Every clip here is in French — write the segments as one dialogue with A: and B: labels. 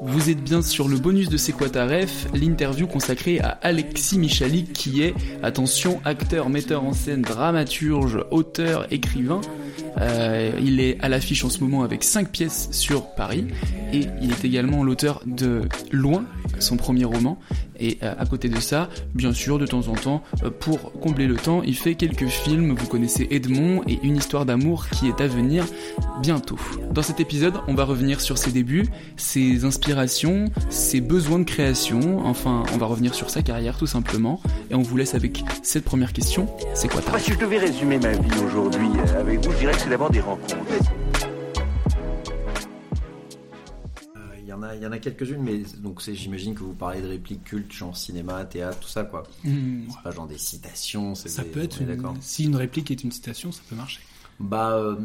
A: Vous êtes bien sur le bonus de C'est l'interview consacrée à Alexis Michalik qui est, attention, acteur, metteur en scène, dramaturge, auteur, écrivain. Euh, il est à l'affiche en ce moment avec 5 pièces sur Paris et il est également l'auteur de Loin, son premier roman. Et euh, à côté de ça, bien sûr, de temps en temps, euh, pour combler le temps, il fait quelques films. Vous connaissez Edmond et une histoire d'amour qui est à venir bientôt. Dans cet épisode, on va revenir sur ses débuts, ses inspirations, ses besoins de création. Enfin, on va revenir sur sa carrière tout simplement. Et on vous laisse avec cette première question. C'est quoi ta
B: Moi, si je devais résumer ma vie aujourd'hui avec vous, je dirais c'est d'abord des rencontres.
C: Il y en a, il y en a quelques-unes, mais donc c'est, j'imagine que vous parlez de répliques cultes, genre cinéma, théâtre, tout ça, quoi.
D: Hmm.
C: C'est pas genre des citations. C'est
D: Ça
C: des-
D: peut être une- si une réplique est une citation, ça peut marcher.
C: Bah, euh,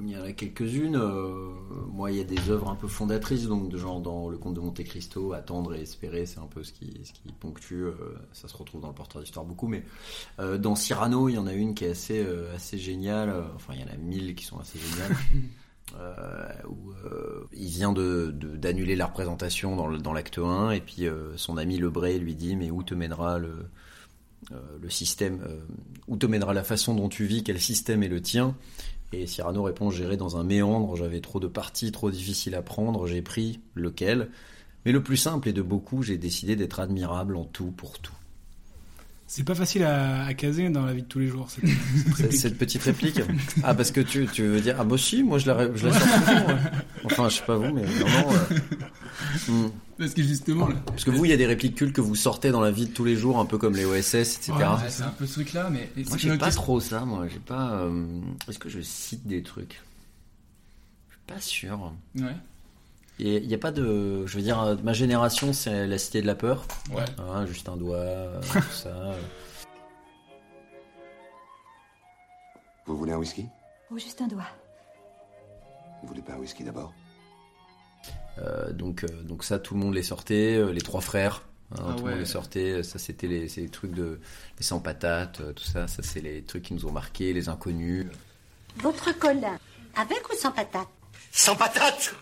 C: il y en a quelques-unes. euh, moi, il y a des œuvres un peu fondatrices, donc de genre dans Le Comte de Monte Cristo, Attendre et espérer, c'est un peu ce qui, ce qui ponctue. euh, ça se retrouve dans le porteur d'histoire beaucoup, mais euh, dans Cyrano, il y en a une qui est assez, assez géniale. Enfin, il y en a mille qui sont assez géniales. Où il vient de, de- d'annuler la représentation dans, l'acte 1 et puis son ami Lebray lui dit mais où te mènera le, le système où te mènera la façon dont tu vis quel système est le tien? Et Cyrano répond j'irai dans un méandre j'avais trop de partis trop difficiles à prendre j'ai pris lequel mais le plus simple et de beaucoup j'ai décidé d'être admirable en tout pour tout
D: C'est pas facile à, à caser dans la vie de tous les jours. cette- cette
C: petite réplique ah parce que tu, tu veux dire ah bah si moi je la, je la sors souvent, ouais. enfin je sais pas vous mais vraiment euh, hmm.
A: Parce que justement, là,
C: Parce que vous, il y a des répliques cultes que vous sortez dans la vie de tous les jours, un peu comme les OSS, etc.
D: Ouais,
A: c'est un peu ce truc-là, mais
C: Moi, j'ai pas
A: question-
C: trop ça, moi. J'ai pas. euh, Est-ce que je cite des trucs? Je suis pas sûr.
A: Ouais.
C: Et il n'y a pas de. Je veux dire, euh, ma génération, c'est la cité de la peur.
A: Ouais.
C: Hein, juste un doigt, tout ça.
E: Vous voulez un whisky?
F: Oh, juste un doigt.
E: Vous voulez pas un whisky d'abord?
C: Donc, euh, donc ça, tout le monde les sortait. euh, les trois frères. hein,
A: Ah
C: tout le
A: ouais.
C: monde les sortait. Ça, c'était les, les trucs de. Les sans patates, euh, tout ça. Ça, c'est les trucs qui nous ont marqués. Les inconnus.
F: Votre colin, avec ou sans patate
B: Sans patate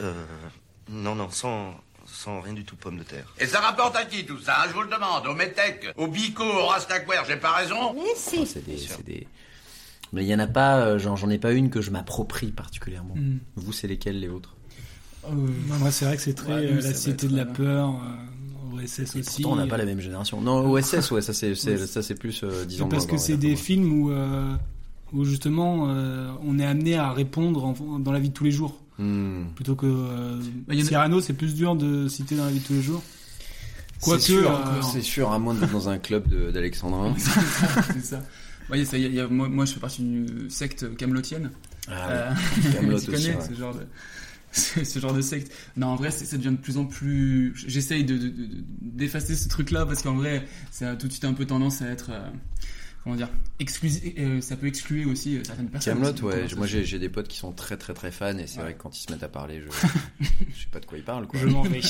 G: Euh, non, non, sans, sans rien du tout pomme de terre.
H: Et ça rapporte à qui tout ça hein, Je vous le demande. Au Metec, au Bico, au Rastaquaire, j'ai pas raison
F: Mais si.
C: C'est des, c'est des- Mais il y en a pas, euh, genre, j'en ai pas une que je m'approprie particulièrement.
D: Hmm.
C: Vous, c'est lesquelles les autres
A: Euh,
D: moi, c'est vrai que c'est très
A: Ouais,
D: euh, la cité de la peur, euh, OSS
C: Et
D: aussi.
C: Pourtant, on n'a pas la même génération. Non, OSS, ouais, ça c'est, ça c'est plus euh, 10 ans
D: Parce que c'est des films où, euh, où justement euh, on est amené à répondre en- dans la vie de tous les jours.
C: Hmm.
D: Plutôt que euh,
A: Bah, il y en a-
D: Cyrano, c'est plus dur de citer dans la vie de tous les jours. Quoique,
C: c'est sûr,
D: euh,
C: c'est sûr, à moins d'être dans un club d'Alexandrin.
A: c'est ça. Ouais, ça, y y a- moi, moi, je fais partie d'une secte camelotienne.
C: Ah,
A: Euh.
C: Kaamelott
A: tu
C: aussi,
A: connais
C: ouais.
A: ce genre de ce genre de secte. Non, en vrai, ça devient de plus en plus. J'essaye de de- de- d'effacer ce truc-là parce qu'en vrai, ça a tout de suite un peu tendance à être. euh, comment dire euh, ça peut exclure aussi euh, certaines personnes.
C: Camelot, ouais. Moi, j'ai, j'ai des potes qui sont très, très, très fans, et c'est
A: Ouais.
C: vrai que quand ils se mettent à parler, je, je sais pas de quoi ils parlent, quoi.
D: je m'en vais.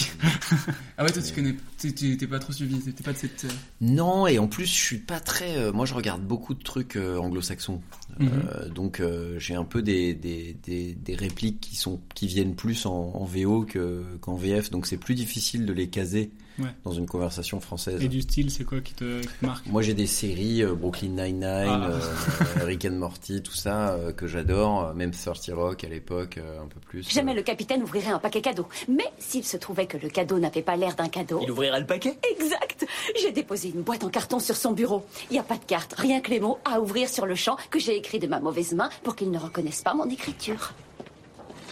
A: Ah ouais, toi, tu connais. t'es- pas trop suivi. T'es pas de cette. euh,
C: Non, et en plus, je suis pas très. euh, moi, je regarde beaucoup de trucs euh, anglo-saxons.
A: Mhm.
C: Euh, donc, euh, j'ai un peu des, des, des, des répliques qui, sont, qui viennent plus en, en VO que, qu'en VF. Donc, c'est plus difficile de les caser
D: Ouais.
C: dans une conversation française.
D: Et du style, c'est quoi qui te, qui te marque?
C: Moi, j'ai des séries, euh, Brooklyn Nine-Nine,
D: Ah.
C: euh, Rick and Morty, tout ça, euh, que j'adore. euh, Même 30 Rock à l'époque, euh, un peu plus.
F: Jamais le capitaine ouvrirait un paquet cadeau. Mais s'il se trouvait que le cadeau n'avait pas l'air d'un cadeau.
B: Il ouvrira le paquet?
F: Exact J'ai déposé une boîte en carton sur son bureau. Il n'y a pas de carte, rien que les mots à ouvrir sur le champ que j'ai écrit de ma mauvaise main pour qu'il ne reconnaisse pas mon écriture.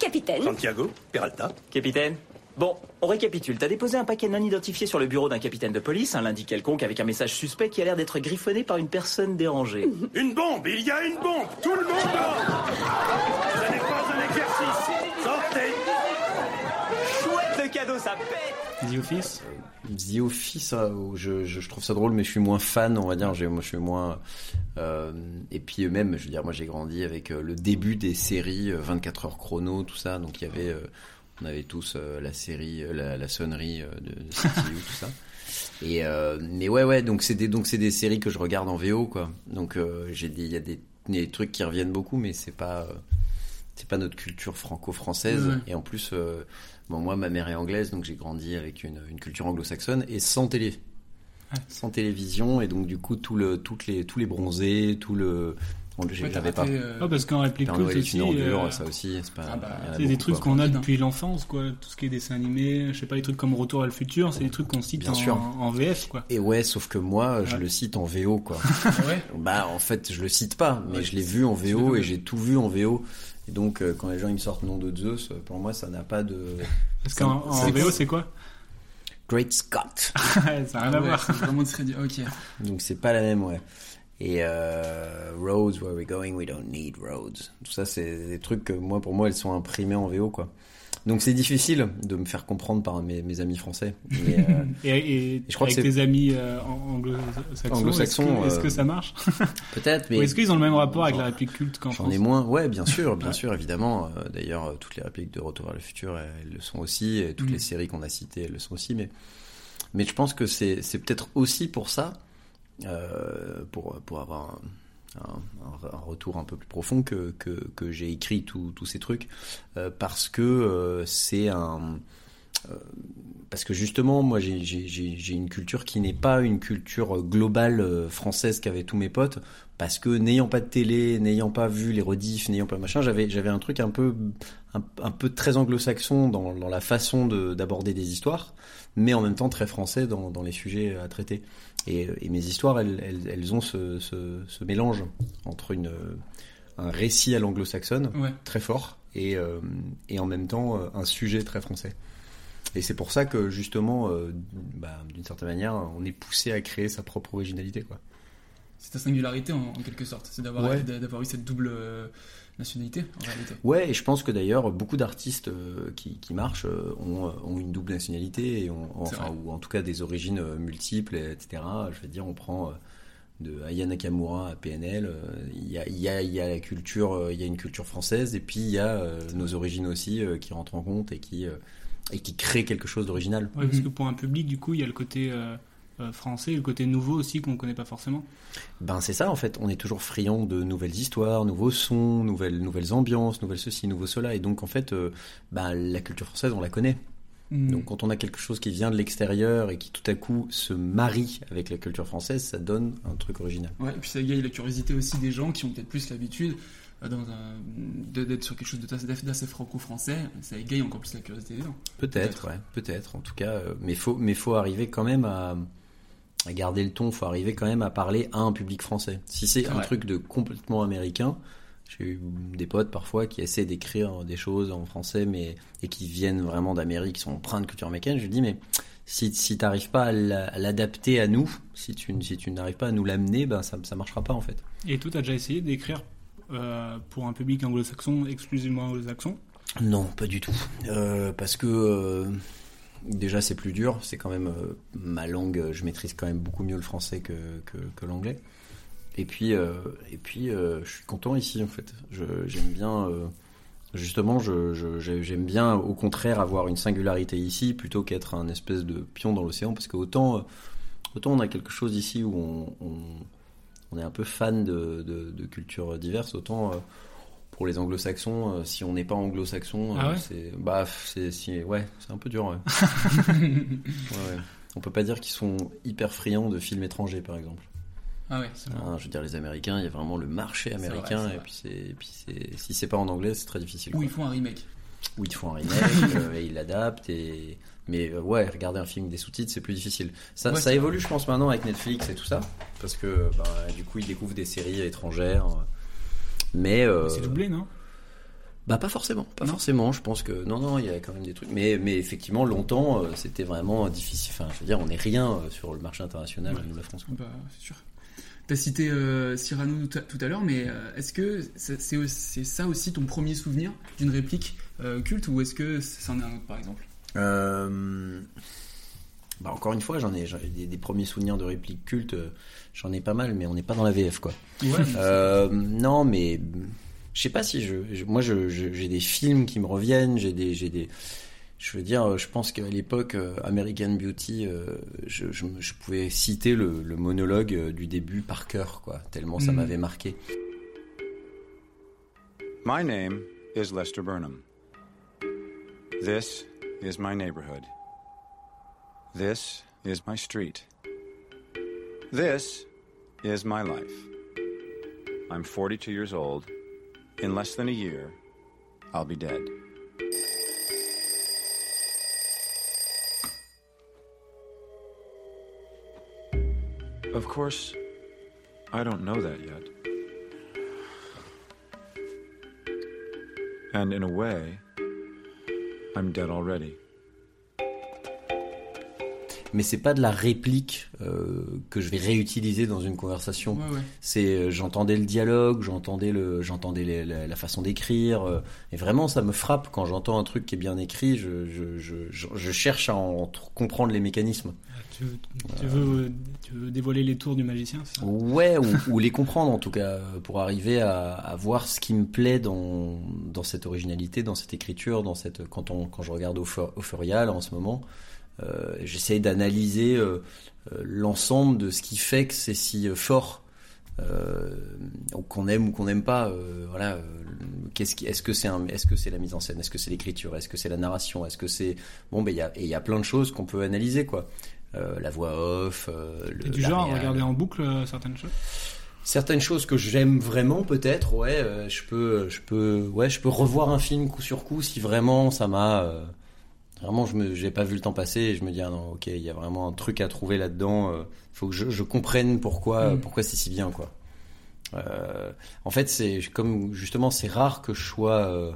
F: Capitaine,
B: Santiago, Peralta. Capitaine,
I: Bon, on récapitule. T'as déposé un paquet non identifié sur le bureau d'un capitaine de police, un lundi quelconque, avec un message suspect qui a l'air d'être griffonné par une personne dérangée.
J: Une bombe Il y a une bombe Tout le monde dort Ce n'est pas un exercice Sortez
I: Chouette le cadeau, ça pète
D: The Office?
C: The Office, euh, je, je, je trouve ça drôle, mais je suis moins fan, on va dire. J'ai- Moi, je suis moins. euh, et puis même, je veux dire, moi, j'ai grandi avec euh, le début des séries euh, 24 heures chrono, tout ça. Donc il y avait, euh, on avait tous euh, la série, euh, la, la sonnerie euh, de, de CTU, tout ça. Et mais ouais, ouais. Donc c'est des, donc c'est des séries que je regarde en VO, quoi. Donc j'ai des, il y a des, des trucs qui reviennent beaucoup, mais c'est pas. c'est pas notre culture franco-française
A: Ouais.
C: et en plus bon moi ma mère est anglaise donc j'ai grandi avec une, une culture anglo-saxonne et sans télé sans télévision et donc du coup tout le toutes les tous les bronzés tout le j'avais pas
D: euh, Ouais, parce qu'en réplique aussi, euh,
C: ça aussi c'est pas
D: Ah bah, c'est des trucs qu'on a depuis l'enfance, quoi. Tout ce qui est dessin animé, je sais pas, les trucs comme Retour à le futur, c'est des trucs qu'on cite
C: Bien
D: en,
C: sûr.
D: en VF, quoi.
C: Et ouais, sauf que moi, je
D: Ouais.
C: le cite en VO, quoi.
D: ouais?
C: Bah, en fait, je le cite pas, mais
D: Ouais,
C: je l'ai vu en VO et j'ai tout vu en VO. Et donc, euh, quand les gens ils me sortent nom de Zeus, euh, pour moi, ça n'a pas de.
D: Parce qu'en VO, c'est quoi?
C: Great Scott.
D: ça n'a rien
A: Ah
D: à voir.
A: vraiment. Ok.
C: Donc c'est pas la même, ouais. Et euh, roads where we're going, we don't need roads. Tout ça, c'est des trucs que moi, pour moi, elles sont imprimées en VO, quoi. Donc c'est difficile de me faire comprendre par mes, mes amis français. Mais, euh,
D: Et, et,
C: je crois que
D: avec
C: c'est-
D: tes amis euh, ang- anglo-saxons, est-ce que,
C: euh,
D: que ça marche
C: peut-être, mais
D: est-ce qu'ils ont le même rapport avec la réplique culte qu'en
C: J'en
D: France
C: ai moins, ouais, bien sûr, bien
D: Ouais.
C: sûr, évidemment. D'ailleurs, toutes les répliques de Retour vers le futur, elles, le sont aussi, et toutes
D: Mm.
C: les séries qu'on a citées, elles le sont aussi. Mais, mais je pense que c'est c'est peut-être aussi pour ça, pour, pour avoir un, retour un peu plus profond, que, que, j'ai écrit tous ces trucs, euh, parce que euh, c'est un. euh, parce que justement, moi, j'ai- une culture qui n'est pas une culture globale euh, française qu'avaient tous mes potes, parce que n'ayant pas de télé, n'ayant pas vu les rediffs, n'ayant pas machin, j'avais un truc un peu un, peu très anglo-saxon dans, la façon de- d'aborder des histoires, mais en même temps très français dans les sujets à traiter. Et, et mes histoires, elles, elles, elles ont ce, ce, ce mélange entre une un récit à l'anglo-saxonne
A: Ouais.
C: très fort et, euh, et en même temps euh, un sujet très français. Et c'est pour ça que justement, euh, bah, d'une certaine manière, on est poussé à créer sa propre originalité, quoi.
A: C'est ta singularité en, en quelque sorte. C'est d'avoir
C: Ouais.
A: d'avoir eu cette double euh, nationalité en réalité.
C: Ouais, et je pense que d'ailleurs beaucoup d'artistes euh, qui, qui marchent euh, ont, euh, ont une double nationalité et ont,
A: C'est
C: enfin
A: vrai.
C: ou en tout cas des origines euh, multiples, et etc. Je veux dire, on prend euh, de Aya Nakamura à PNL, euh, il y, a, il y, a, il y a la culture, euh, il y a une culture française et puis il y a euh, nos origines aussi euh, qui rentrent en compte et qui euh, et qui créent quelque chose d'original.
D: Ouais, parce que pour un public, du coup, il y a le côté euh, français et le côté nouveau aussi qu'on connaît pas forcément.
C: Ben c'est ça en fait, on est toujours friand de nouvelles histoires, nouveaux sons, nouvelles nouvelles ambiances, nouvelles ceci, nouveaux cela, et donc en fait, euh, ben, la culture française on la connaît.
A: Mm.
C: Donc quand on a quelque chose qui vient de l'extérieur et qui tout à coup se marie avec la culture française, ça donne un truc original.
A: Ouais, et puis ça égaye la curiosité aussi des gens qui ont peut-être plus l'habitude euh, d'être sur quelque chose de d'assez d'assez franco-français. Ça égaye encore plus la curiosité des gens.
C: Peut-être, ouais, peut-être. En tout cas, euh, mais faut, mais faut arriver quand même à garder le ton. Faut arriver quand même à parler à un public français. Si c'est un
A: Ouais.
C: truc de complètement américain, j'ai eu des potes parfois qui essaient d'écrire des choses en français, mais et qui viennent vraiment d'Amérique, qui sont empreints de culture américaine. Je dis mais si, si t'arrives pas à à l'adapter à nous, si tu, si tu n'arrives pas à nous l'amener, ben ça, ça marchera pas en fait.
D: Et toi, t'as déjà essayé d'écrire euh, pour un public anglo-saxon, exclusivement anglo-saxon?
C: Non, pas du tout. Euh, parce que euh, déjà c'est plus dur. C'est quand même euh, ma langue. euh, Je maîtrise quand même beaucoup mieux le français que, l'anglais. Et puis euh, et puis je suis content ici en fait. J'aime bien. justement, j'aime bien au contraire avoir une singularité ici plutôt qu'être un espèce de pion dans l'océan. Parce que autant on a quelque chose ici où on, est un peu fan de, cultures diverses, autant pour les anglo-saxons, euh, si on n'est pas anglo-saxon,
D: Ah
C: euh,
D: ouais
C: c'est bah c'est si, ouais, c'est un peu dur. Ouais. Ouais. On peut pas dire qu'ils sont hyper friands de films étrangers, par exemple.
A: Ah ouais,
C: Hein, je veux dire, les Américains, il y a vraiment le marché américain, et puis et puis si c'est pas en anglais, c'est très difficile.
A: Ou ils font un remake.
C: Ou ils font un remake, euh, et ils l'adaptent, et mais euh, ouais, regarder un film des sous-titres, c'est plus difficile. Ça, évolue, je pense, maintenant avec Netflix et tout ça, parce que bah, du coup, ils découvrent des séries étrangères. Mais euh,
D: C'est doublé, non?
C: Bah pas forcément, pas forcément. Je pense que non, non, il y a quand même des trucs. Mais, mais effectivement, longtemps, euh, c'était vraiment difficile. Enfin, je veux dire, on n'est rien euh, sur le marché international, nous la France.
A: Bah, c'est sûr. T'as cité euh, Cyrano tout à, l'heure, mais euh, est-ce que c'est ça aussi ton premier souvenir d'une réplique euh, culte ou est-ce que c'en est un autre par exemple?
C: Euh, bah encore une fois, j'en ai, des, des premiers souvenirs de répliques cultes. euh, J'en ai pas mal, mais on n'est pas dans la VF, quoi.
A: Ouais,
C: Euh, non, mais je sais pas si je, je- moi, je- je- j'ai des films qui me reviennent. J'ai des, j'ai des. Je veux dire, je pense qu'à l'époque, euh, American Beauty, euh, je, je, je pouvais citer le, le monologue euh, du début par cœur, quoi. Tellement ça
D: Mm.
C: m'avait marqué.
K: My name is Lester Burnham. This is my neighborhood. This is my street. This is my life. I'm 42 years old. In less than a year, I'll be dead. Of course, I don't know that yet. And in a way, I'm dead already.
C: Mais c'est pas de la réplique euh, que je vais réutiliser dans une conversation.
A: Ouais, ouais.
C: C'est euh, j'entendais le dialogue, j'entendais le, j'entendais la, la façon d'écrire. euh, et vraiment, ça me frappe quand j'entends un truc qui est bien écrit. Je, je, je, cherche à en comprendre les mécanismes.
D: Tu veux, tu veux- tu veux dévoiler les tours du magicien, ça?
C: Ouais, ou, ou les comprendre en tout cas, pour arriver à, à voir ce qui me plaît dans, dans cette originalité, dans cette écriture, dans cette quand on quand je regarde Euph- Euphoria là, en ce moment, j'essaye d'analyser euh, euh, l'ensemble de ce qui fait que c'est si euh, fort. Euh, qu'on aime ou qu'on n'aime pas, euh, voilà. euh, qu'est-ce qui, est-ce que c'est un, est-ce que c'est la mise en scène, est-ce que c'est l'écriture, est-ce que c'est la narration, est-ce que c'est bon, ben il y a, et il y a plein de choses qu'on peut analyser quoi. Euh, la voix off, euh, le,
D: Et du genre, regarder en boucle euh, certaines choses
C: Certaines choses que j'aime vraiment, peut-être, ouais, euh, je peux, je peux, ouais, je peux revoir un film coup sur coup si vraiment ça m'a, euh, vraiment, je j'ai pas vu le temps passer et je me dis ah non, ok, il y a vraiment un truc à trouver là-dedans. euh, faut que je, je comprenne pourquoi,
D: Mm.
C: pourquoi c'est si bien, quoi. Euh, en fait, c'est comme justement, c'est rare que je sois euh,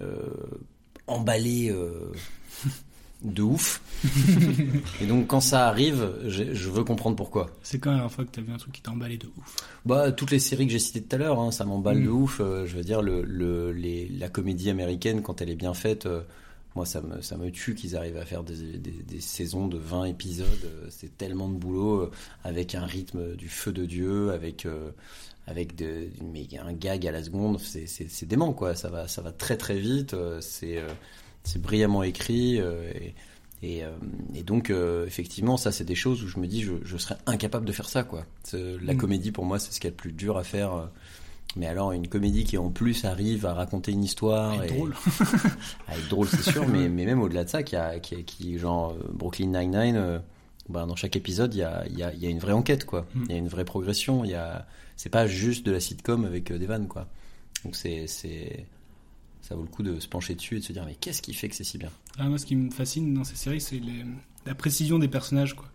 C: euh, emballé de ouf. et donc, quand ça arrive, je veux comprendre pourquoi.
D: C'est quand la dernière fois que t'as vu un truc qui t'a emballé de ouf
C: Bah, toutes les séries que j'ai citées tout à l'heure, hein, ça m'emballe
D: Mm.
C: de ouf. je veux dire, le, le, les, la comédie américaine, quand elle est bien faite, moi, ça me, ça me tue qu'ils arrivent à faire des, des, des saisons de 20 épisodes. euh, c'est tellement de boulot, euh, avec un rythme du feu de Dieu, avec, euh, avec de, mais un gag à la seconde. C'est, dément, quoi. Ça va, ça va très très vite. c'est, c'est brillamment écrit. et, et, et donc, euh, effectivement, ça, c'est des choses où je me dis, je, je serais incapable de faire ça, quoi. La
D: Mm.
C: comédie, pour moi, c'est ce qu'il y a de plus dur à faire. Mais alors, une comédie qui, en plus, arrive à raconter une histoire. Et-
D: drôle.
C: à être drôle, c'est sûr, mais, mais même au-delà de ça, qui, a, qui, qui genre, euh, Brooklyn Nine-Nine, euh, bah, dans chaque épisode, il y a, il y, a, y a une vraie enquête, quoi.
D: Mm.
C: Il y a une vraie progression. Il y a, c'est pas juste de la sitcom avec euh, des vannes, quoi. Donc, c'est, c'est, ça vaut le coup de se pencher dessus et de se dire, mais qu'est-ce qui fait que c'est si bien?
D: Ah, moi, ce qui me fascine dans ces séries, c'est les- la précision des personnages, quoi.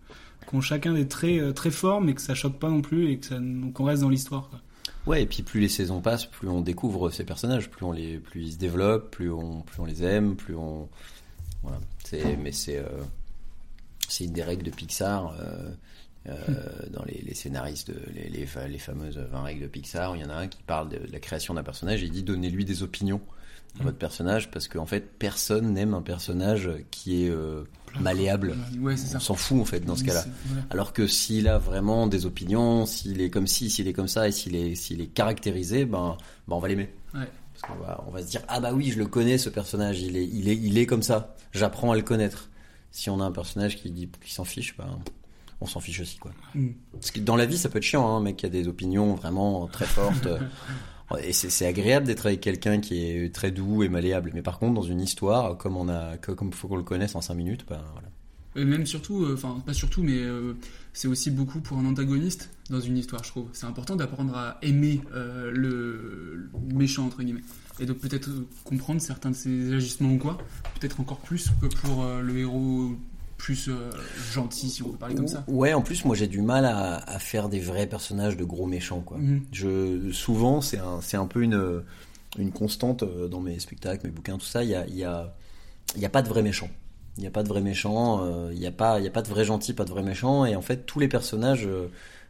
D: Qui ont chacun des traits euh, très forts, mais que ça choque pas non plus et que ça, qu'on reste dans l'histoire, quoi.
C: Ouais, et puis plus les saisons passent, plus on découvre ces personnages, plus on les, plus ils se développent, plus on, plus on les aime, plus on, voilà. C'est, mais c'est, euh, c'est une des règles de Pixar. Euh, euh, dans les, les scénaristes, les, les, fa- les fameuses 20 règles de Pixar, il y en a un qui parle de, de la création d'un personnage et il dit donnez-lui des opinions à
A: Mm.
C: votre personnage parce qu'en fait personne n'aime un personnage qui est malléable.
A: Ouais.
C: On s'en fout en fait dans ce cas-là.
A: voilà.
C: Alors que s'il a vraiment des opinions, s'il est comme ci, s'il est comme ça, et s'il est, s'il est caractérisé, ben, ben on va l'aimer.
A: Ouais.
C: Parce qu'on va, on va se dire ah bah oui, je le connais ce personnage, il est, il est, il est comme ça. J'apprends à le connaître. Si on a un personnage qui dit, qui s'en fiche, ben on s'en fiche aussi quoi.
D: Mm.
C: Parce que dans la vie, ça peut être chiant, hein, un mec qui a des opinions vraiment très fortes. Et c'est agréable d'être avec quelqu'un qui est très doux et malléable. Mais par contre, dans une histoire, comme on a, comme faut qu'on le connaisse en 5 minutes, ben voilà.
A: Et même surtout, euh, enfin pas surtout, mais euh, c'est aussi beaucoup pour un antagoniste dans une histoire, je trouve. C'est important d'apprendre à aimer euh, le, le méchant entre guillemets, et donc peut-être euh, comprendre certains de ses agissements ou quoi, peut-être encore plus que pour euh, le héros plus euh, gentil, si on peut parler comme ça.
C: Ouais, en plus, moi j'ai du mal à, à faire des vrais personnages de gros méchants, quoi.
A: Mhm.
C: Je, souvent, c'est un, c'est un peu une, une constante euh, dans mes spectacles, mes bouquins, tout ça. Il y a, il y a, il y a pas de vrais méchants. Il n'y a pas de vrais méchants. euh, Il n'y a pas, il y a pas de vrais gentils, pas de vrais méchants. Et en fait, tous les personnages euh,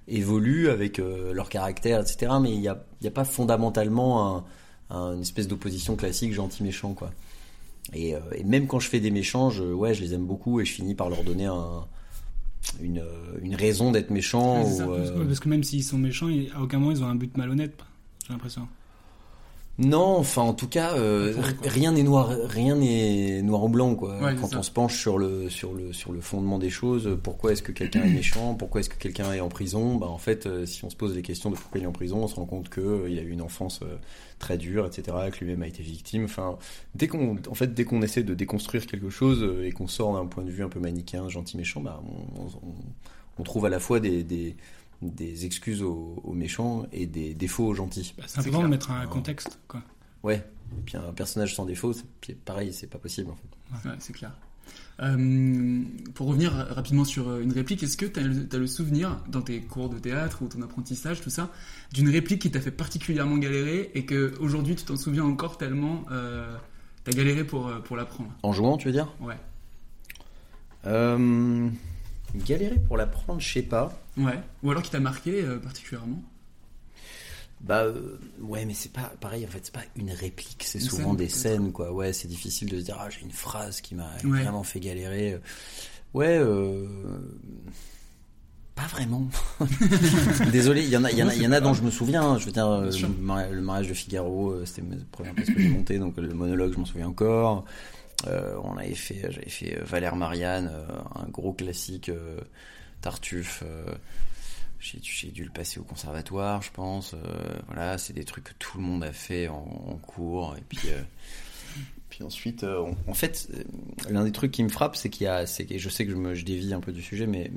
C: évoluent avec leur caractère, etc. Mais il n'y a, il y a pas fondamentalement un, un- une espèce d'opposition classique gentil-méchant, quoi. Et, euh, et même quand je fais des méchants, je, ouais, je les aime beaucoup et je finis par leur donner un, une, euh, une raison d'être méchant.
D: Ouais, ça, parce,
C: euh,
D: que, parce que même s'ils sont méchants, à aucun moment ils ont un but malhonnête, j'ai l'impression.
C: Non, enfin en tout cas, euh, rien n'est noir, rien n'est noir ou blanc quoi.
A: Ouais,
C: Quand on se penche sur le sur le sur le fondement des choses, pourquoi est-ce que quelqu'un est méchant, pourquoi est-ce que quelqu'un est en prison Bah en fait, euh, si on se pose les questions de pourquoi il est en prison, on se rend compte que euh, il a eu une enfance euh, très dure, etc. Que lui-même a été victime. Enfin, dès qu'on en fait dès qu'on essaie de déconstruire quelque chose euh, et qu'on sort d'un point de vue un peu manichéen, gentil méchant, bah on, on- on trouve à la fois des des, des excuses aux, aux méchants et des défauts aux gentils.
D: C'est important de mettre un contexte, quoi.
C: Ouais. Et puis un personnage sans défaut, c'est pareil, c'est pas possible en fait.
A: Ouais, c'est clair. Euh, pour revenir rapidement sur euh, une réplique, est-ce que tu as, le souvenir, dans tes cours de théâtre ou ton apprentissage, tout ça, d'une réplique qui t'a fait particulièrement galérer et que aujourd'hui tu t'en souviens encore tellement euh, t'as galéré pour, euh, pour l'apprendre?
C: En jouant, tu veux dire?
A: Ouais.
C: Euh, galérer pour l'apprendre, je sais pas.
A: Ouais. Ou alors qui t'a marqué euh, particulièrement?
C: Bah euh, ouais, mais c'est pas pareil. En fait, c'est pas une réplique. C'est souvent
A: scène,
C: des scènes, quoi. Ouais, c'est difficile de se dire ah j'ai une phrase qui m'a
A: Ouais.
C: vraiment fait galérer. Ouais. Euh... Pas vraiment. Désolé, il y en a, il y en a, y en a dont je me souviens. Je veux dire, euh, le mari- le mariage de Figaro, euh, c'était ma première pièce que j'ai montée, donc le monologue, je m'en souviens encore. Euh, on avait fait, j'avais fait euh, Valère Marianne, euh, un gros classique Tartuffe. j'ai, dû le passer au conservatoire, je pense. voilà, c'est des trucs que tout le monde a fait en, cours. Et puis, puis ensuite, en fait, l'un des trucs qui me frappe, c'est qu'il y a, je sais que je me, dévie un peu du sujet, mais,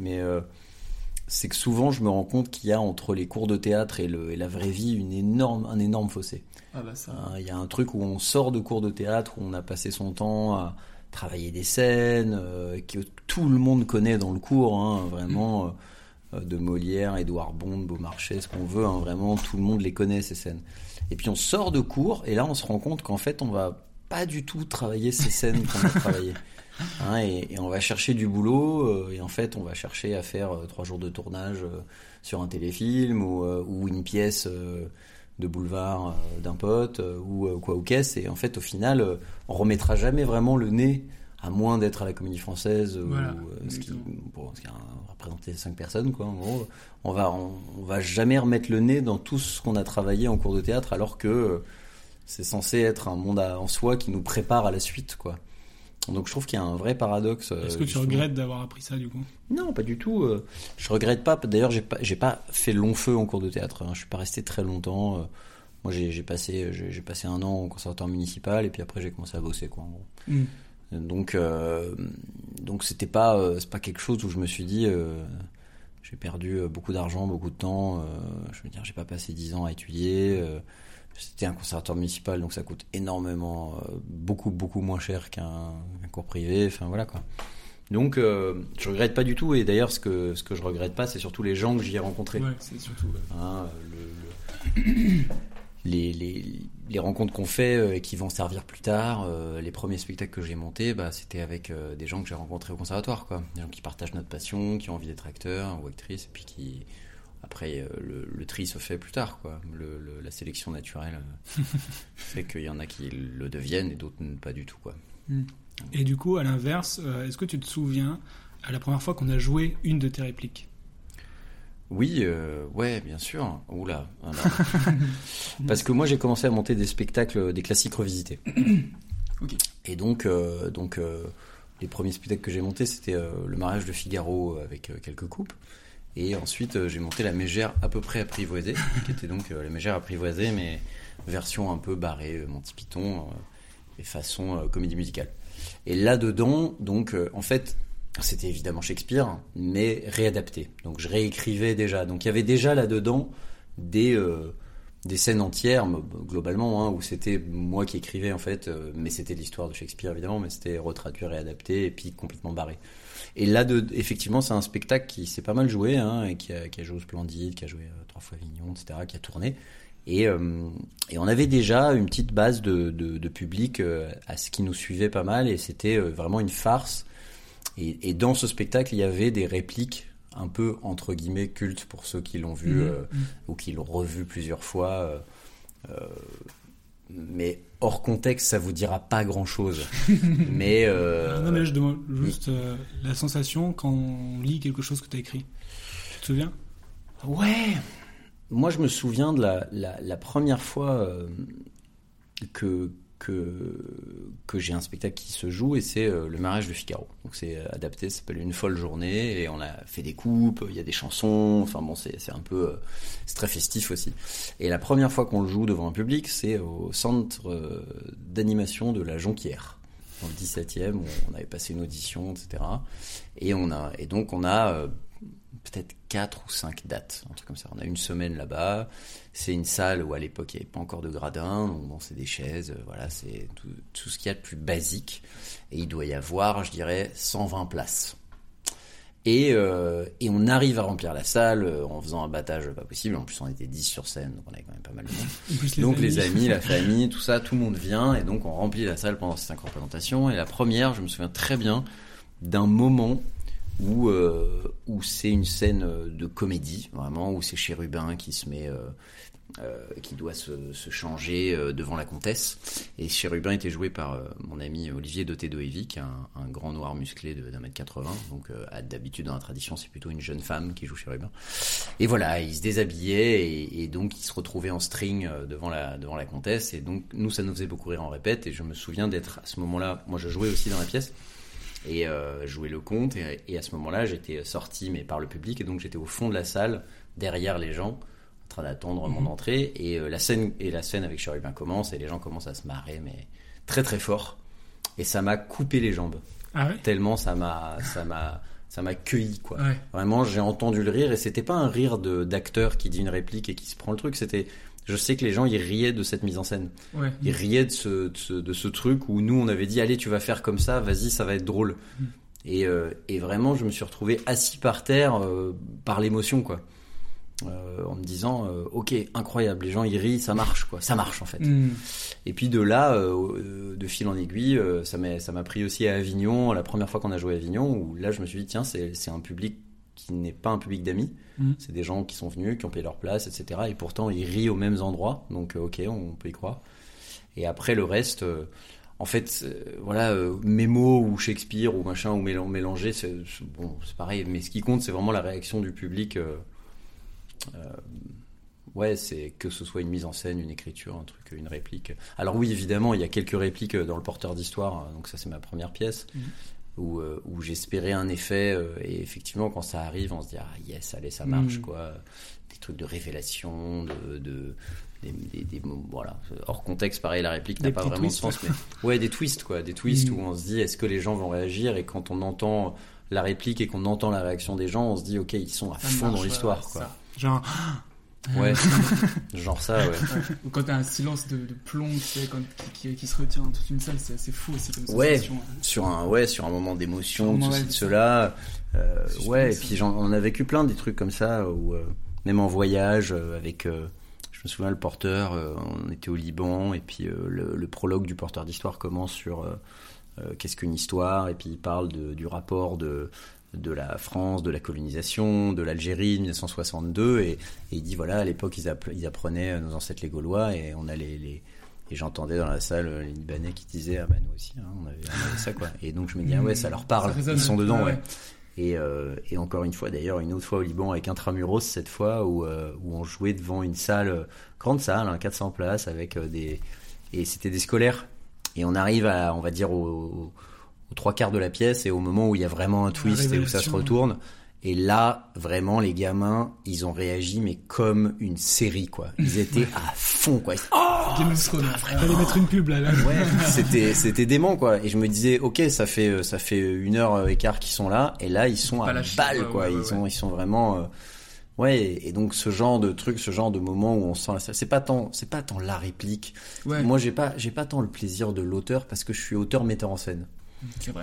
C: c'est que souvent, je me rends compte qu'il y a entre les cours de théâtre et, le, et la vraie vie une énorme, un énorme fossé.
A: Ah bah ça.
C: Hein, Il y a un truc où on sort de cours de théâtre, où on a passé son temps à travailler des scènes, euh, que tout le monde connaît dans le cours, hein, vraiment, euh, de Molière, Édouard Bond, Beaumarchais, ce qu'on veut, hein, vraiment, tout le monde les connaît, ces scènes. Et puis on sort de cours, et là on se rend compte qu'en fait on va pas du tout travailler ces scènes qu'on a travaillées. Hein, et, et on va chercher du boulot, euh, et en fait on va chercher à faire euh, trois jours de tournage euh, sur un téléfilm, ou, ou une pièce... de boulevard d'un pote ou quoi ou qu'est-ce. Et en fait au final on remettra jamais vraiment le nez à moins d'être à la comédie française ou
A: Voilà,
C: euh, ce qui bon, ce qui a représenté cinq personnes quoi en gros. On va on, on va jamais remettre le nez dans tout ce qu'on a travaillé en cours de théâtre alors que c'est censé être un monde à- en soi qui nous prépare à la suite quoi donc je trouve qu'il y a un vrai paradoxe euh,
D: Est-ce que tu
C: justement.
D: regrettes d'avoir appris ça du coup?
C: Non, pas du tout. euh, Je regrette pas. D'ailleurs, j'ai pas, pas fait long feu en cours de théâtre. hein. Je suis pas resté très longtemps. euh. Moi, j'ai passé, j'ai j'ai passé un an au conservatoire municipal et puis après j'ai commencé à bosser quoi. En gros.
D: Mm.
C: Donc, euh, donc c'était pas, euh, c'est pas quelque chose où je me suis dit, euh, j'ai perdu beaucoup d'argent, beaucoup de temps. je veux dire, j'ai pas passé dix ans à étudier. C'était un conservatoire municipal, donc ça coûte énormément, euh, beaucoup, beaucoup moins cher qu'un cours privé. Enfin voilà quoi. Donc euh, je regrette pas du tout. Et d'ailleurs, ce que ce que je regrette pas, c'est surtout les gens que j'y ai rencontrés.
A: Ouais, c'est surtout. ouais.
C: Hein, le- le- les, les, les rencontres qu'on fait euh, et qui vont servir plus tard, euh, les premiers spectacles que j'ai montés, bah, c'était avec euh, des gens que j'ai rencontrés au conservatoire, quoi. Des gens qui partagent notre passion, qui ont envie d'être acteurs ou actrices, et puis qui après euh, le, le tri se fait plus tard, quoi. Le, le- la sélection naturelle euh, fait qu'il y en a qui le deviennent et d'autres pas du tout, quoi.
D: Et du coup, à l'inverse, euh, est-ce que tu te souviens à la première fois qu'on a joué une de tes répliques?
C: Oui, euh, ouais, bien sûr. Oula. alors. Parce que moi, j'ai commencé à monter des spectacles, des classiques revisités.
A: Ok.
C: Et donc, euh, donc euh, les premiers spectacles que j'ai montés, c'était le mariage de Figaro avec quelques coupes. Et ensuite, euh, j'ai monté la mégère à peu près apprivoisée, qui était donc euh, la mégère apprivoisée, mais version un peu barrée, euh, Monty Python, et façon comédie musicale. Et là-dedans, donc, en fait, c'était évidemment Shakespeare, mais réadapté. Donc, je réécrivais déjà. Donc, il y avait déjà là-dedans des, euh, des scènes entières, me- globalement, hein, où c'était moi qui écrivais, en fait, mais c'était l'histoire de Shakespeare, évidemment, mais c'était retraduit, réadapté, et puis complètement barré. Et là, de, effectivement, c'est un spectacle qui s'est pas mal joué, hein, et qui a, qui a joué au Splendide, qui a joué euh, trois fois Avignon, etc., qui a tourné. Et, euh, et on avait déjà une petite base de, de, de public euh, à ce qui nous suivait pas mal, et c'était vraiment une farce. Et, et dans ce spectacle, il y avait des répliques un peu entre guillemets cultes pour ceux qui l'ont vu
D: Mhm.
C: euh, ou qui l'ont revu plusieurs fois. mais hors contexte, ça vous dira pas grand chose. mais euh,
D: Non, mais je demande juste euh, la sensation quand on lit quelque chose que tu as écrit. Tu te souviens?
C: Ouais. Moi, je me souviens de la, la, la première fois euh, que, que, j'ai un spectacle qui se joue et c'est euh, Le mariage de Figaro. Donc, c'est euh, adapté, ça s'appelle Une folle journée et on a fait des coupes, il y a des chansons, enfin bon, c'est un peu. euh, c'est très festif aussi. Et la première fois qu'on le joue devant un public, c'est au centre d'animation de la Jonquière dans le 17e où on avait passé une audition, etc. Et on a et donc on a peut-être quatre ou cinq dates, un truc comme ça. On a une semaine là-bas. C'est une salle où à l'époque il n'y avait pas encore de gradins, donc bon, c'est des chaises, euh, voilà, c'est tout, tout ce qu'il y a de plus basique. Et il doit y avoir, je dirais, 120 places. Et, euh, et on arrive à remplir la salle euh, en faisant un battage pas possible. En plus, on était 10 sur scène, donc on avait quand même pas mal de monde.
D: Les
C: donc
D: amis.
C: les amis, la famille, tout ça, tout le monde vient. Et donc on remplit la salle pendant ces cinq représentations. Et la première, je me souviens très bien d'un moment euh, où c'est une scène euh, de comédie, vraiment, où c'est Chérubin qui se met... euh, qui doit se, changer devant la comtesse. Et Chérubin était joué par mon ami Olivier Doté-Doévi, qui est un, grand noir musclé d'un mètre 80. Donc d'habitude dans la tradition, c'est plutôt une jeune femme qui joue Chérubin. Et voilà, il se déshabillait et, donc il se retrouvait en string devant la, devant la comtesse. Et donc nous, ça nous faisait beaucoup rire en répète. Et je me souviens d'être à ce moment-là, moi je jouais aussi dans la pièce et euh, jouer le conte. Et, et à ce moment-là, j'étais sorti, mais par le public, et donc j'étais au fond de la salle, derrière les gens, en train d'attendre mon
D: Mhm.
C: entrée. Et euh, la scène et la scène avec Chérubin commence, et les gens commencent à se marrer, mais très très fort. Et ça m'a coupé les jambes.
D: Ah ouais?
C: Tellement ça m'a ça m'a ça m'a cueilli quoi.
D: Ouais.
C: Vraiment, j'ai entendu le rire et c'était pas un rire de d'acteur qui dit une réplique et qui se prend le truc. C'était, je sais que les gens ils riaient de cette mise en scène.
D: Ouais.
C: Ils riaient de ce, de ce de ce truc où nous on avait dit allez tu vas faire comme ça, vas-y ça va être drôle.
D: Mm.
C: Et euh, et vraiment je me suis retrouvé assis par terre euh, par l'émotion quoi. Euh, en me disant ok incroyable les gens ils rient ça marche quoi ça marche en fait
D: Mm.
C: et puis de là de fil en aiguille ça m'a ça m'a pris aussi à Avignon la première fois qu'on a joué à Avignon où là je me suis dit tiens c'est c'est un public qui n'est pas un public d'amis
D: Mm.
C: c'est des gens qui sont venus qui ont payé leur place etc et pourtant ils rient aux mêmes endroits donc euh, ok on peut y croire et après le reste euh, en fait, euh, voilà, euh, Mémo ou Shakespeare ou machin ou mélan- mélanger, c'est bon, c'est pareil. Mais ce qui compte, c'est vraiment la réaction du public. ouais, c'est que ce soit une mise en scène, une écriture, un truc, une réplique. Alors oui, évidemment, il y a quelques répliques dans le porteur d'histoire. hein, Donc ça, c'est ma première pièce
D: Mhm.
C: Où, euh, où j'espérais un effet. euh, et effectivement, quand ça arrive, on se dit ah yes, allez, ça marche
D: Mhm.
C: quoi. Des trucs de révélation, de, de des, des- des mots- voilà hors contexte pareil la réplique n'a pas vraiment de sens mais ouais des twists quoi des twists
D: Mhm.
C: où on se dit est-ce que les gens vont réagir? Et quand on entend la réplique et qu'on entend la réaction des gens on se dit ok ils sont à
D: Ça
C: fond
D: marche,
C: dans l'histoire quoi
D: ça. Genre.
C: Ouais genre ça ouais
A: Ou quand t'as un silence de, de plomb, tu sais, quand, qui, qui se retient dans toute une salle, c'est assez fou aussi comme
C: Ouais,
A: sensation.
C: sur un ouais sur un moment d'émotion, de
A: moment,
C: ceci
A: ouais,
C: de cela. Euh, ouais, et puis j'en- on a vécu plein des trucs comme ça où euh, même en voyage euh, avec euh, je me souviens le porteur, euh, on était au Liban et puis euh, le, le prologue du porteur d'histoire commence sur euh, euh, qu'est-ce qu'une histoire et puis il parle de, du rapport de de la France, de la colonisation, de l'Algérie de 1962 et, et il dit voilà à l'époque ils, app- ils apprenaient euh, nos ancêtres les Gaulois et on a les, les et j'entendais dans la salle euh, les Libanais qui disaient ah bah nous aussi hein, on, avait, on avait ça quoi. Et donc je me dis ah ouais ça leur parle
A: Ça
C: ils sont dedans
A: Ouais,
C: ouais,
A: ouais.
C: Et, euh, et encore une fois d'ailleurs une autre fois au Liban avec Intramuros cette fois où, euh, où on jouait devant une salle grande salle hein, 400 places avec des et c'était des scolaires. Et on arrive à on va dire au, aux trois quarts de la pièce et au moment où il y a vraiment un twist et où ça se retourne et là, vraiment, les gamins, ils ont réagi, mais comme une série, quoi. Ils étaient à fond, quoi. Ils-
D: Game of Thrones. Fallait mettre une pub là. là.
C: Ouais, c'était c'était dément quoi et je me disais ok ça fait euh, ça fait une heure et quart qu'ils sont là et là ils sont à balle quoi
A: ouais,
C: ils
A: ouais, ouais.
C: ils sont vraiment euh, ouais et, donc ce genre de truc ce genre de moment où on sent la c'est pas tant c'est pas tant la réplique
A: Ouais.
C: moi j'ai pas j'ai pas tant le plaisir de l'auteur parce que je suis auteur metteur en scène.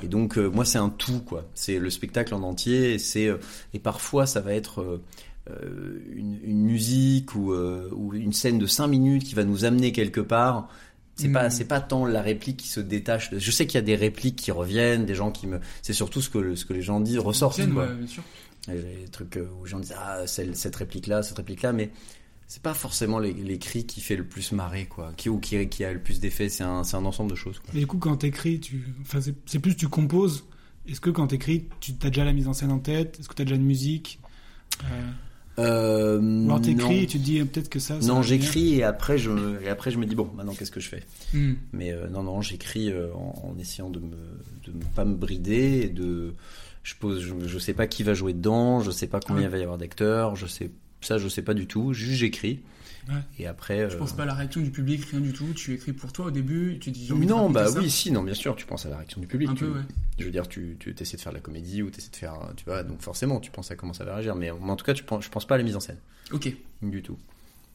C: Et donc euh, moi c'est un tout quoi. C'est le spectacle en entier et c'est euh, et parfois ça va être euh, une, une musique ou, ou une scène de 5 minutes qui va nous amener quelque part. C'est
A: Mm.
C: pas c'est pas tant la réplique qui se détache. Je sais qu'il y a des répliques qui reviennent, des gens qui me c'est surtout ce que ce que les gens disent ressortent quoi.
A: ouais, bien sûr.
C: Les trucs où les gens disent ah celle- cette réplique là, cette réplique là mais c'est pas forcément les- l'écrit qui fait le plus marrer quoi, qui ou qui, qui a le plus d'effet, c'est un un ensemble de choses quoi.
D: Du coup, quand t'écris, tu... enfin, c'est plus tu composes. Est-ce que quand t'écris, tu as déjà la mise en scène en tête? Est-ce que t'as déjà une musique? Euh...
C: Euh,
D: Ou alors t'écris et tu te dis euh, peut-être que ça. ça
C: Non, j'écris et après je me, et après je me dis bon, maintenant qu'est-ce que je fais?
A: Hmm.
C: Mais euh, non, non, j'écris euh, en, en essayant de me, de ne pas me brider et de, je pose, je, je sais pas qui va jouer dedans, je sais pas combien
A: Ouais.
C: il va y avoir d'acteurs, je sais, ça je sais pas du tout, juste j'écris.
D: Ouais.
C: Et après.
A: Tu
C: euh,
A: penses pas à la réaction du public, rien du tout. Tu écris pour toi au début, tu dis.
C: Non, bah
A: ça.
C: oui, si, non, bien sûr, tu penses à la réaction du public.
A: Un
C: tu-
A: peu, ouais.
C: Je veux dire, tu, tu essaies de faire de la comédie ou tu essaies de faire, tu vois, donc forcément, tu penses à comment ça va réagir. Mais, mais en tout cas, tu penses, je pense pas à la mise en scène.
A: Ok.
C: Du tout.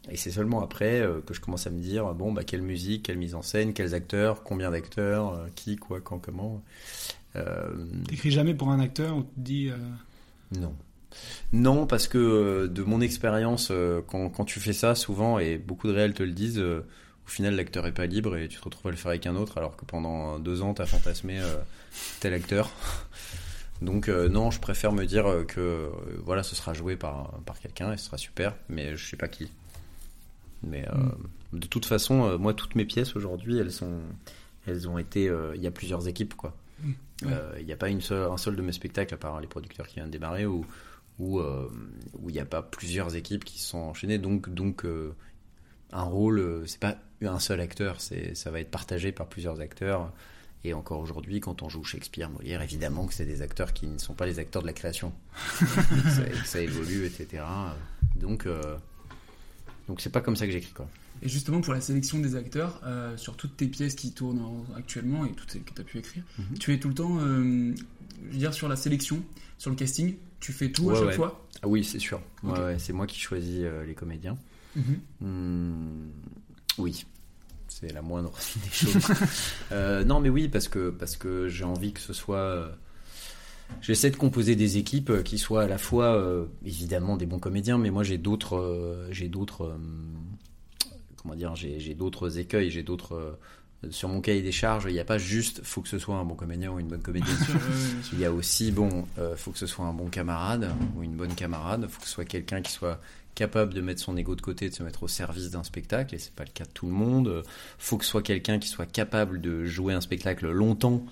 C: Et c'est seulement après euh, que je commence à me dire, bon, bah, quelle musique, quelle mise en scène, quels acteurs, combien d'acteurs, euh, qui, quoi, quand, comment. Euh,
D: T'écris jamais pour un acteur tu te dis. euh,
C: non. Non, parce que euh, de mon expérience, euh, quand, quand tu fais ça, souvent, et beaucoup de réels te le disent, euh, au final, l'acteur est pas libre et tu te retrouves à le faire avec un autre, alors que pendant deux ans, t'as fantasmé euh, tel acteur. Donc euh, non, je préfère me dire que euh, voilà, ce sera joué par, par quelqu'un et ce sera super, mais je sais pas qui. Mais euh, de toute façon, moi, toutes mes pièces aujourd'hui, elles sont, elles ont été, il y a plusieurs équipes quoi.
D: Mm. Ouais.
C: Il n'y a pas une seule, un seul de mes spectacles, à part les producteurs qui viennent de démarrer, où où euh, où il n'y a pas plusieurs équipes qui se sont enchaînées. Donc donc euh, un rôle, euh, c'est pas un seul acteur, c'est ça va être partagé par plusieurs acteurs. Et encore aujourd'hui, quand on joue Shakespeare, Molière, évidemment que c'est des acteurs qui ne sont pas les acteurs de la création. Et que ça, et que ça évolue, etc. Donc euh, donc c'est pas comme ça que j'écris quoi.
A: Et justement, pour la sélection des acteurs, euh, sur toutes tes pièces qui tournent en- actuellement et toutes celles que tu as pu écrire,
C: Mhm.
A: tu es tout le temps, euh, je veux dire, sur la sélection, sur le casting, tu fais tout à chaque
C: ouais.
A: fois?
C: Ah oui, c'est sûr. Ouais, c'est moi qui choisis euh, les comédiens.
A: Mhm.
C: Hmm, oui, c'est la moindre des choses. Non, mais oui, parce que parce que j'ai envie que ce soit. J'essaie de composer des équipes qui soient à la fois évidemment des bons comédiens, mais moi j'ai d'autres j'ai d'autres comment dire j'ai d'autres écueils, j'ai d'autres euh, sur mon cahier des charges. Il n'y a pas juste faut que ce soit un bon comédien ou une bonne comédienne. Il y a aussi, bon, euh, faut que ce soit un bon camarade ou une bonne camarade. faut que ce soit quelqu'un qui soit capable de mettre son ego de côté, de se mettre au service d'un spectacle, et c'est pas le cas de tout le monde. Faut que ce soit quelqu'un qui soit capable de jouer un spectacle longtemps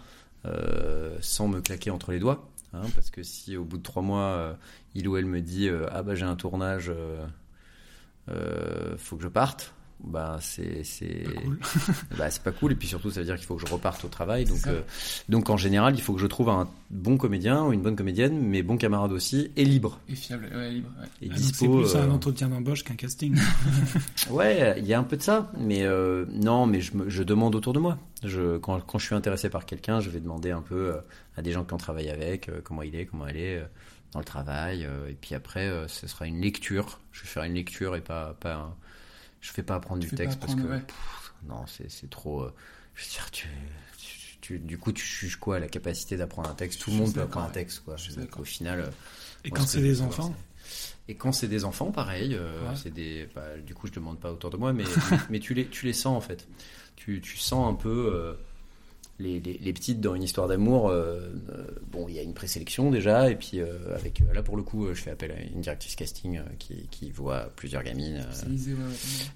C: euh, sans me claquer entre les doigts. hein, parce que si au bout de trois mois, euh, il ou elle me dit ah bah j'ai un tournage, faut que je parte. Bah c'est c'est
D: cool.
C: c'est pas cool et puis surtout ça veut dire qu'il faut que je reparte au travail donc euh, donc en général il faut que je trouve un bon comédien ou une bonne comédienne mais bon camarade aussi et libre
A: Et fiable, ouais, libre. ouais.
C: et
D: ah, c'est plus
C: euh,
D: un entretien d'embauche qu'un casting.
C: ouais il y a un peu de ça mais euh, non mais je, me- je demande autour de moi je quand, quand je suis intéressé par quelqu'un je vais demander un peu euh, à des gens qui ont travaillé avec comment il est comment elle est dans le travail et puis après ce sera une lecture je vais faire une lecture et pas pas un- je fais pas apprendre du texte parce que
A: apprendre, ouais.
C: pff, non c'est c'est trop euh, je veux dire tu, tu- tu- du coup tu juges quoi la capacité d'apprendre un texte? Tout le monde peut apprendre un texte quoi.
A: Je
C: Donc, au final euh,
D: Et quand
C: ce
D: c'est des enfants
C: et quand c'est des enfants pareil euh,
D: Ouais.
C: c'est des bah, du coup je demande pas autour de moi mais mais tu les tu les sens en fait. Tu, tu sens un peu les, les, les petites dans une histoire d'amour euh, euh, bon il y a une présélection déjà et puis euh, avec là pour le coup je fais appel à une directrice casting euh, qui, qui voit plusieurs gamines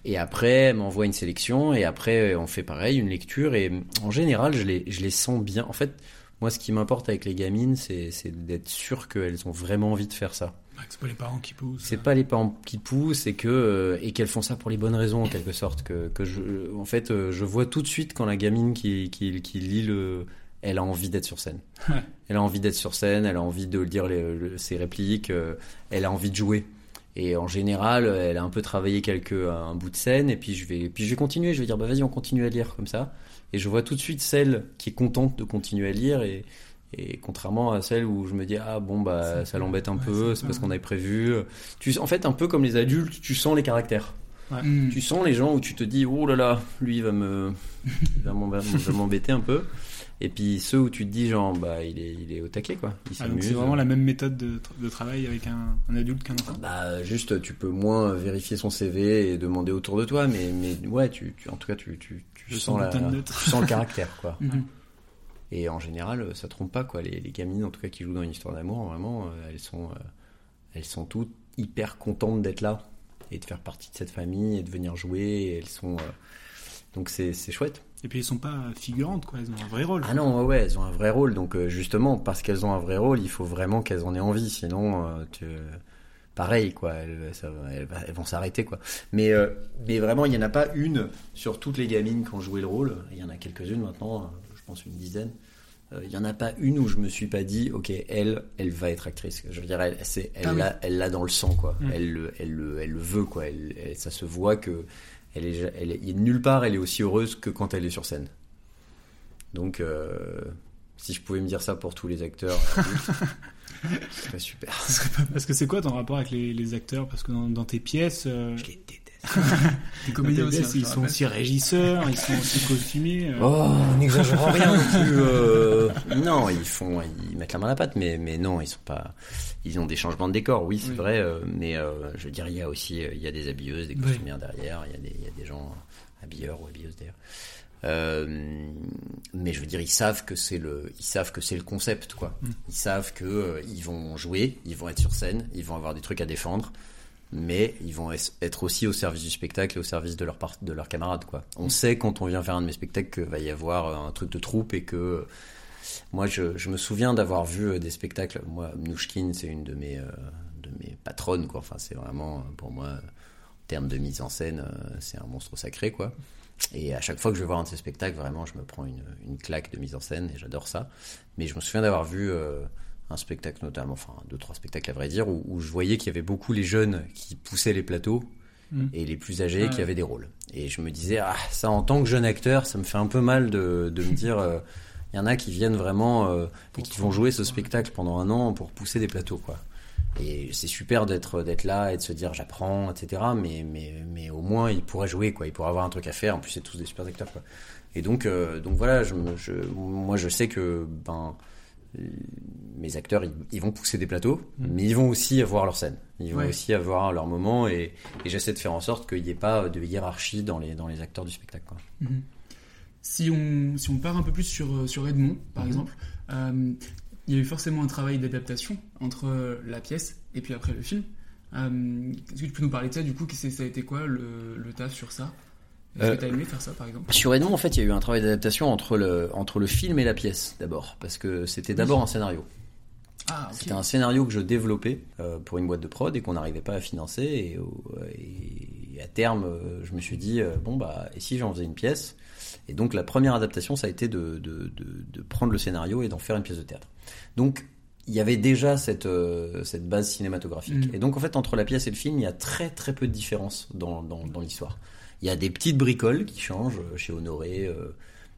C: et après, elle m'envoie une sélection, et après, on fait pareil, une lecture, et en général, je les, je les sens bien. En fait, moi, ce qui m'importe avec les gamines, c'est d'être sûr qu'elles ont vraiment envie de faire ça.
D: C'est pas les parents qui poussent.
C: C'est pas les parents qui poussent, et que euh, et qu'elles font ça pour les bonnes raisons, en quelque sorte. Que, que je, en fait, euh, je vois tout de suite quand la gamine qui, qui, qui lit le, elle a envie d'être sur scène.
D: Ouais.
C: Elle a envie d'être sur scène, elle a envie de dire les- le- ses répliques, euh, elle a envie de jouer. Et en général, elle a un peu travaillé quelques un bout de scène, et puis je vais, puis je vais continuer. Je vais dire, bah vas-y, on continue à lire comme ça. Et je vois tout de suite celle qui est contente de continuer à lire, et, et contrairement à celle où je me dis, ah bon bah ça l'embête un
D: ouais,
C: peu,
D: c'est
C: parce qu'on avait prévu. Tu, en fait, un peu comme les adultes, tu sens les caractères.
D: Ouais.
A: Mm.
C: Tu sens les gens où tu te dis oh là là, lui il va me, il va m'embêter un peu. Et puis ceux où tu te dis genre bah il est, il est au taquet quoi, il
D: Ah, donc c'est vraiment la même méthode de, tra- de travail avec un, un adulte qu'un enfant?
C: Bah juste tu peux moins vérifier son CV et demander autour de toi, mais mais ouais tu, tu en tout cas tu tu, tu sens la, tu sens le caractère quoi.
A: Mhm.
C: Et en général ça trompe pas quoi. Les, les gamines en tout cas qui jouent dans une histoire d'amour vraiment euh, elles sont euh, elles sont toutes hyper contentes d'être là et de faire partie de cette famille et de venir jouer. Et elles sont euh, donc c'est c'est chouette.
D: Et puis, ils sont pas figurantes, quoi. Ils ont un vrai rôle.
C: Ah non, ouais, elles ont un vrai rôle. Donc, euh, justement, parce qu'elles ont un vrai rôle, il faut vraiment qu'elles en aient envie. Sinon, euh, tu... pareil, quoi. Elles, ça elles, elles vont s'arrêter, quoi. Mais, euh, mais vraiment, il n'y en a pas une sur toutes les gamines qui ont joué le rôle. Il y en a quelques-unes maintenant, je pense une dizaine. Il y en a pas une où je me suis pas dit, ok, elle, elle va être actrice. Je veux dire, elle, c'est, elle
D: Ah oui.
C: l'a, elle l'a dans le sang, quoi.
D: Mm.
C: Elle, le- elle, le- elle le veut, quoi. Elle- ça se voit que elle est, elle est, nulle part, elle est aussi heureuse que quand elle est sur scène. Donc, euh, si je pouvais me dire ça pour tous les acteurs, ce serait super.
D: Parce que c'est quoi ton rapport avec les, les acteurs? Parce que dans, dans tes pièces. euh,
C: Je les
D: dans
A: comédiens aussi, hein,
D: ils sont aussi régisseurs, ils sont aussi costumiers. euh.
C: Oh, n'exagérons rien non plus. euh, non, ils font, ils mettent la main à la pâte, mais mais non, ils sont pas. Ils ont des changements de décor, oui, c'est
A: Oui.
C: vrai, euh, mais euh, je veux dire, il y a aussi, il y a des habilleuses, des
A: Oui.
C: costumières derrière, il y a des, il y a des gens habilleurs ou habilleuses d'ailleurs. Euh, mais je veux dire, ils savent que c'est le, ils savent que c'est le concept, quoi. Ils savent que euh, ils vont jouer, ils vont être sur scène, ils vont avoir des trucs à défendre, mais ils vont être aussi au service du spectacle et au service de leurs par- de leurs camarades, quoi. On sait quand on vient faire un de mes spectacles qu'il va y avoir euh, un truc de troupe et que moi, je, je me souviens d'avoir vu euh, des spectacles. Moi, Mnouchkine, c'est une de mes, euh, de mes patronnes, quoi. Enfin, c'est vraiment, pour moi, en termes de mise en scène, euh, c'est un monstre sacré, quoi. Et à chaque fois que je vais voir un de ces spectacles, vraiment, je me prends une, une claque de mise en scène et j'adore ça. Mais je me souviens d'avoir vu euh, un spectacle, notamment, enfin, deux, trois spectacles à vrai dire, où, où je voyais qu'il y avait beaucoup les jeunes qui poussaient les plateaux
D: Mm.
C: et les plus âgés
D: Ah
C: qui
D: ouais.
C: avaient des rôles. Et je me disais, ah, ça, en tant que jeune acteur, ça me fait un peu mal de, de me dire. euh, il y en a qui viennent vraiment euh, et qui vont jouer ce spectacle pendant un an pour pousser des plateaux, quoi. Et c'est super d'être d'être là et de se dire j'apprends, etc. Mais mais mais au moins il pourrait jouer, quoi. Il pourrait avoir un truc à faire. En plus c'est tous des super acteurs, quoi. Et donc euh, donc voilà, je, moi je sais que ben mes acteurs ils, ils vont pousser des plateaux, mais ils vont aussi avoir leur scène. Ils vont
A: Ouais.
C: aussi avoir leur moment et, et j'essaie de faire en sorte qu'il n'y ait pas de hiérarchie dans les dans les acteurs du spectacle, quoi.
A: Mhm. Si on, si on part un peu plus sur, sur Edmond, par
C: Mhm.
A: exemple, euh, il y a eu forcément un travail d'adaptation entre euh, la pièce et puis après le film. Euh, Est-ce que tu peux nous parler de ça du coup Ça a été quoi le, le taf sur ça? Est-ce
C: Euh,
A: que tu as aimé faire ça par exemple
C: Sur Edmond, en fait, il y a eu un travail d'adaptation entre le, entre le film et la pièce, d'abord. Parce que c'était d'abord un scénario.
A: Ah.
C: C'était un scénario que je développais euh, pour une boîte de prod et qu'on n'arrivait pas à financer. Et, à terme, euh, je me suis dit, euh, bon, bah, et si j'en faisais une pièce? Et donc, la première adaptation, ça a été de, de, de, de prendre le scénario et d'en faire une pièce de théâtre. Donc, il y avait déjà cette, euh, cette base cinématographique.
A: Mm.
C: Et donc, en fait, entre la pièce et le film, il y a très très peu de différence dans, dans, dans l'histoire. Il y a des petites bricoles qui changent euh, chez Honoré. euh,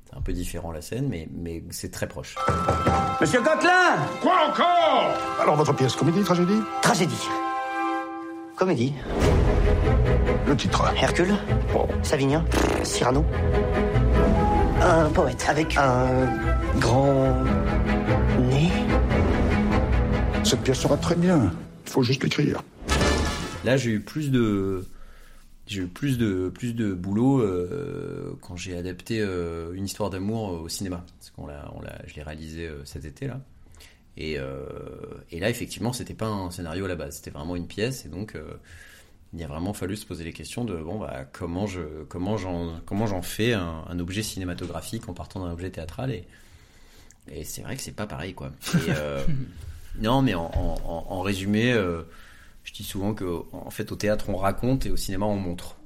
C: c'est un peu différent la scène, mais, mais c'est très proche.
J: Monsieur Coquelin Quoi encore?
E: Alors, votre pièce, comédie, tragédie?
I: Tragédie. Comédie.
E: Le titre.
I: Hercule. Savinien. Cyrano. Un poète avec un grand nez.
E: Cette pièce sera très bien. Il faut juste l'écrire.
C: Là, j'ai eu plus de j'ai eu plus de plus de boulot euh, quand j'ai adapté euh, une histoire d'amour au cinéma. Parce qu'on l'a, on l'a, je l'ai réalisé euh, cet été là. Et, euh, et là, effectivement, c'était pas un scénario à la base, c'était vraiment une pièce. Et donc, euh, il a vraiment fallu se poser les questions de bon bah comment je comment j'en comment j'en fais un, un objet cinématographique en partant d'un objet théâtral? Et et c'est vrai que c'est pas pareil quoi. Et, euh, non, mais en, en, en- en résumé. Je dis souvent que en fait au théâtre on raconte et au cinéma on montre.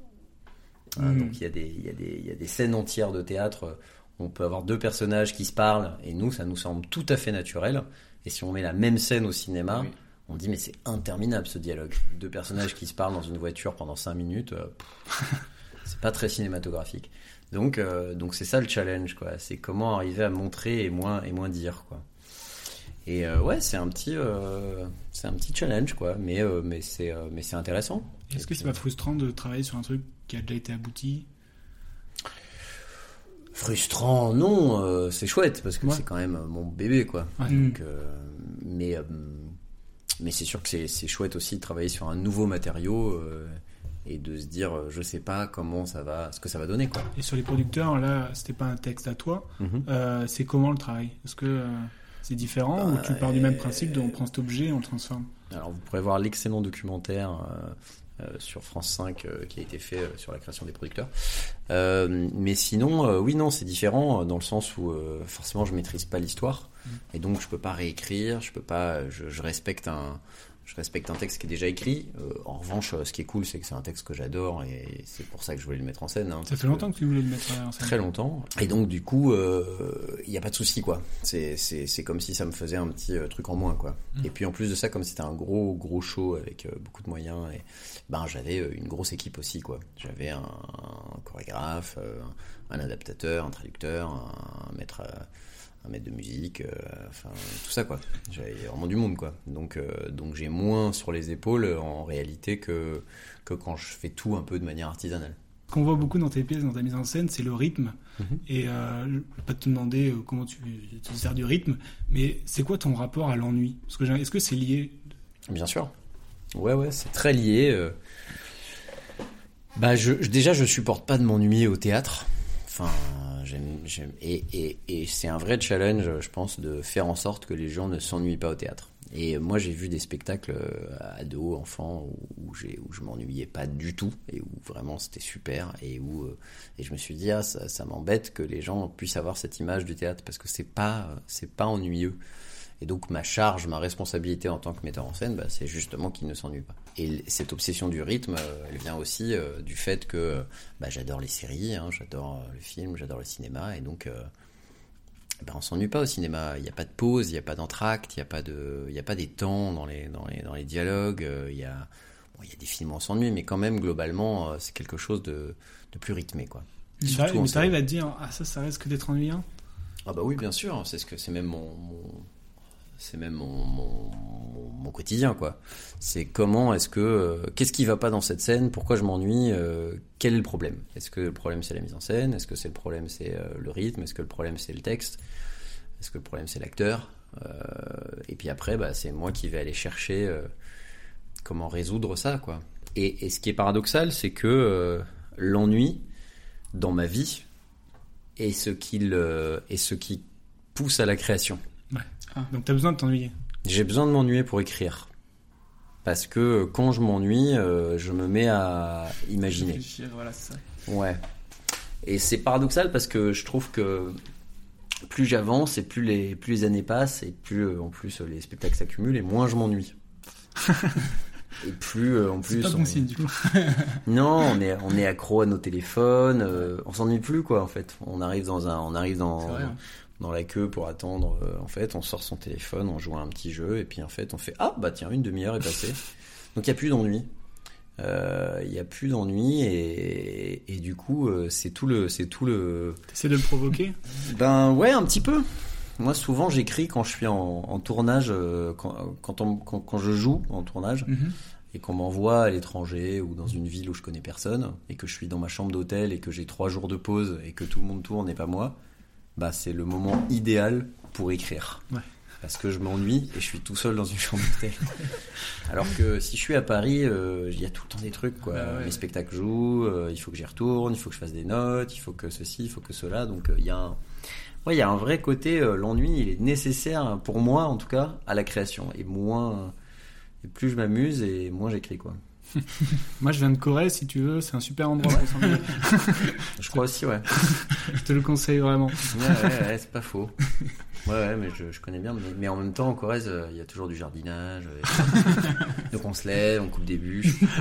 C: Voilà. Donc il y, a des, il, y a des, il y a des scènes entières de théâtre. On peut avoir deux personnages qui se parlent et nous ça nous semble tout à fait naturel. Et si on met la même scène au cinéma,
A: Oui.
C: on dit mais c'est interminable ce dialogue. Deux personnages qui se parlent dans une voiture pendant cinq minutes, euh, c'est pas très cinématographique. Donc euh, donc c'est ça le challenge quoi. C'est comment arriver à montrer et moins et moins dire quoi. Et euh, ouais, c'est un petit, euh, c'est un petit challenge quoi, mais euh, mais c'est mais c'est intéressant.
D: Est-ce que c'est pas frustrant de travailler sur un truc qui a déjà été abouti?
C: Frustrant, non, c'est chouette parce que
D: Ouais.
C: c'est quand même mon bébé quoi.
D: Ouais.
C: Donc, euh, mais mais c'est sûr que c'est c'est chouette aussi de travailler sur un nouveau matériau et de se dire, je sais pas comment ça va, ce que ça va donner quoi.
D: Et sur les producteurs, là, c'était pas un texte à toi.
C: Mhm.
D: Euh, c'est comment le travail? Est-ce que euh, c'est différent ou tu pars du
C: euh,
D: même principe de on prend cet objet et on le transforme
C: Alors vous pourrez voir l'excellent documentaire euh, euh, sur France 5 euh, qui a été fait euh, sur la création des producteurs. Euh, mais sinon, euh, oui, non, c'est différent euh, dans le sens où euh, forcément je maîtrise pas l'histoire et donc je peux pas réécrire, je peux pas, je, je respecte un, je respecte un texte qui est déjà écrit. Euh, en revanche, euh, ce qui est cool, c'est que c'est un texte que j'adore et c'est pour ça que je voulais le mettre en scène. hein,
D: Ça fait longtemps que tu voulais le mettre en scène.
C: Très longtemps. Et donc, du coup, il n'y a pas de souci, quoi. C'est, comme si ça me faisait un petit euh, truc en moins, quoi.
D: Mm.
C: Et puis, en plus de ça, comme c'était un gros, gros show avec euh, beaucoup de moyens, et, ben, j'avais euh, une grosse équipe aussi, quoi. J'avais un, un chorégraphe, euh, un adaptateur, un traducteur, un maître, euh, un maître de musique, euh, enfin, tout ça, quoi. J'avais vraiment du monde, quoi. Donc, euh, donc j'ai moins sur les épaules, en réalité, que, que quand je fais tout un peu de manière artisanale.
D: Ce qu'on voit beaucoup dans tes pièces, dans ta mise en scène, c'est le rythme.
C: Mhm.
D: Et euh, je vais pas te demander euh, comment tu, tu te sers du rythme, mais c'est quoi ton rapport à l'ennui? Parce que j'ai- est-ce que c'est lié?
C: Bien sûr. Ouais, ouais, c'est très lié. Bah, je, je- déjà, je supporte pas de m'ennuyer au théâtre. Et, c'est un vrai challenge, je pense, de faire en sorte que les gens ne s'ennuient pas au théâtre. Et moi, j'ai vu des spectacles euh, ados, enfants, où, où, je m'ennuyais pas du tout, et où vraiment c'était super, et où euh, et je me suis dit, ah, ça, ça m'embête que les gens puissent avoir cette image du théâtre, parce que c'est pas, c'est pas ennuyeux. Et donc ma charge, ma responsabilité en tant que metteur en scène, bah, c'est justement qu'il ne s'ennuie pas. Et cette obsession du rythme, euh, elle vient aussi euh, du fait que euh, bah, j'adore les séries, hein, j'adore le film, j'adore le cinéma, et donc euh, bah, on s'ennuie pas au cinéma. Il n'y a pas de pause, il n'y a pas d'entracte, il n'y a pas de, il y a pas des temps dans les dans les dans les dialogues. Il y a bon, il y a des films où on s'ennuie, mais quand même globalement c'est quelque chose de, de plus rythmé quoi.
D: Mais
C: Surtout
D: mais t'arrives à te dire, ah ça, ça risque d'être ennuyant?
C: Ah bah oui, bien sûr, c'est ce que c'est même mon, mon- c'est même mon, quotidien quoi. C'est comment est-ce que euh, qu'est-ce qui va pas dans cette scène? Pourquoi je m'ennuie? Euh, Quel est le problème? Est-ce que le problème c'est la mise en scène? Est-ce que c'est le problème c'est euh, le rythme? Est-ce que le problème c'est le texte? Est-ce que le problème c'est l'acteur? Et puis après bah c'est moi qui vais aller chercher comment résoudre ça quoi. Et, ce qui est paradoxal c'est que l'ennui dans ma vie est ce est ce qui pousse à la création.
D: Ouais. Donc t'as besoin de t'ennuyer.
C: J'ai besoin de m'ennuyer pour écrire. Parce que quand je m'ennuie, euh, je me mets à imaginer.
A: Réfléchir, voilà, c'est ça.
C: Ouais. Et c'est paradoxal parce que je trouve que plus j'avance et plus les, plus les années passent et plus euh, en plus euh, les spectacles s'accumulent et moins je m'ennuie. et plus euh, en
D: C'est
C: plus.
D: pas
C: on-
D: bon signe du coup.
C: non, on est, on est accro à nos téléphones, euh, on s'ennuie plus quoi en fait. On arrive dans un, on arrive dans,
D: C'est vrai, hein.
C: Dans la queue pour attendre. euh, en fait, on sort son téléphone, on joue à un petit jeu et puis en fait on fait ah bah tiens une demi-heure est passée. Donc il y a plus d'ennui. Euh, Il y a plus d'ennui et, et du coup euh, c'est tout le, c'est tout le.
D: De le provoquer?
C: Ben ouais, un petit peu. Moi, souvent, j'écris quand je suis en, en tournage, euh, quand, quand, on- quand- quand je joue en tournage,
D: Mhm.
C: et qu'on m'envoie à l'étranger ou dans une ville où je connais personne, et que je suis dans ma chambre d'hôtel et que j'ai trois jours de pause et que tout le monde tourne et pas moi, bah c'est le moment idéal pour écrire.
D: Ouais.
C: Parce que je m'ennuie et je suis tout seul dans une chambre d'hôtel. Alors que si je suis à Paris, euh, il y a tout le temps des trucs. Quoi.
D: Bah ouais.
C: Mes spectacles jouent, euh, il faut que j'y retourne, il faut que je fasse des notes, il faut que ceci, il faut que cela. Donc euh, il y a un... Ouais, il y a un vrai côté, l'ennui, il est nécessaire, pour moi en tout cas, à la création. Et moins... Et plus je m'amuse et moins j'écris. quoi.
D: Moi je viens de Corée, si tu veux, c'est un super endroit pour s'ennuyer.
C: Je crois aussi, ouais.
D: je te le conseille vraiment.
C: Ouais, ouais, ouais, c'est pas faux. Ouais, ouais, mais je, je connais bien. Mais, mais en même temps, en Corrèze, euh, il y a toujours du jardinage. euh, donc on se lève, on coupe des bûches, etc.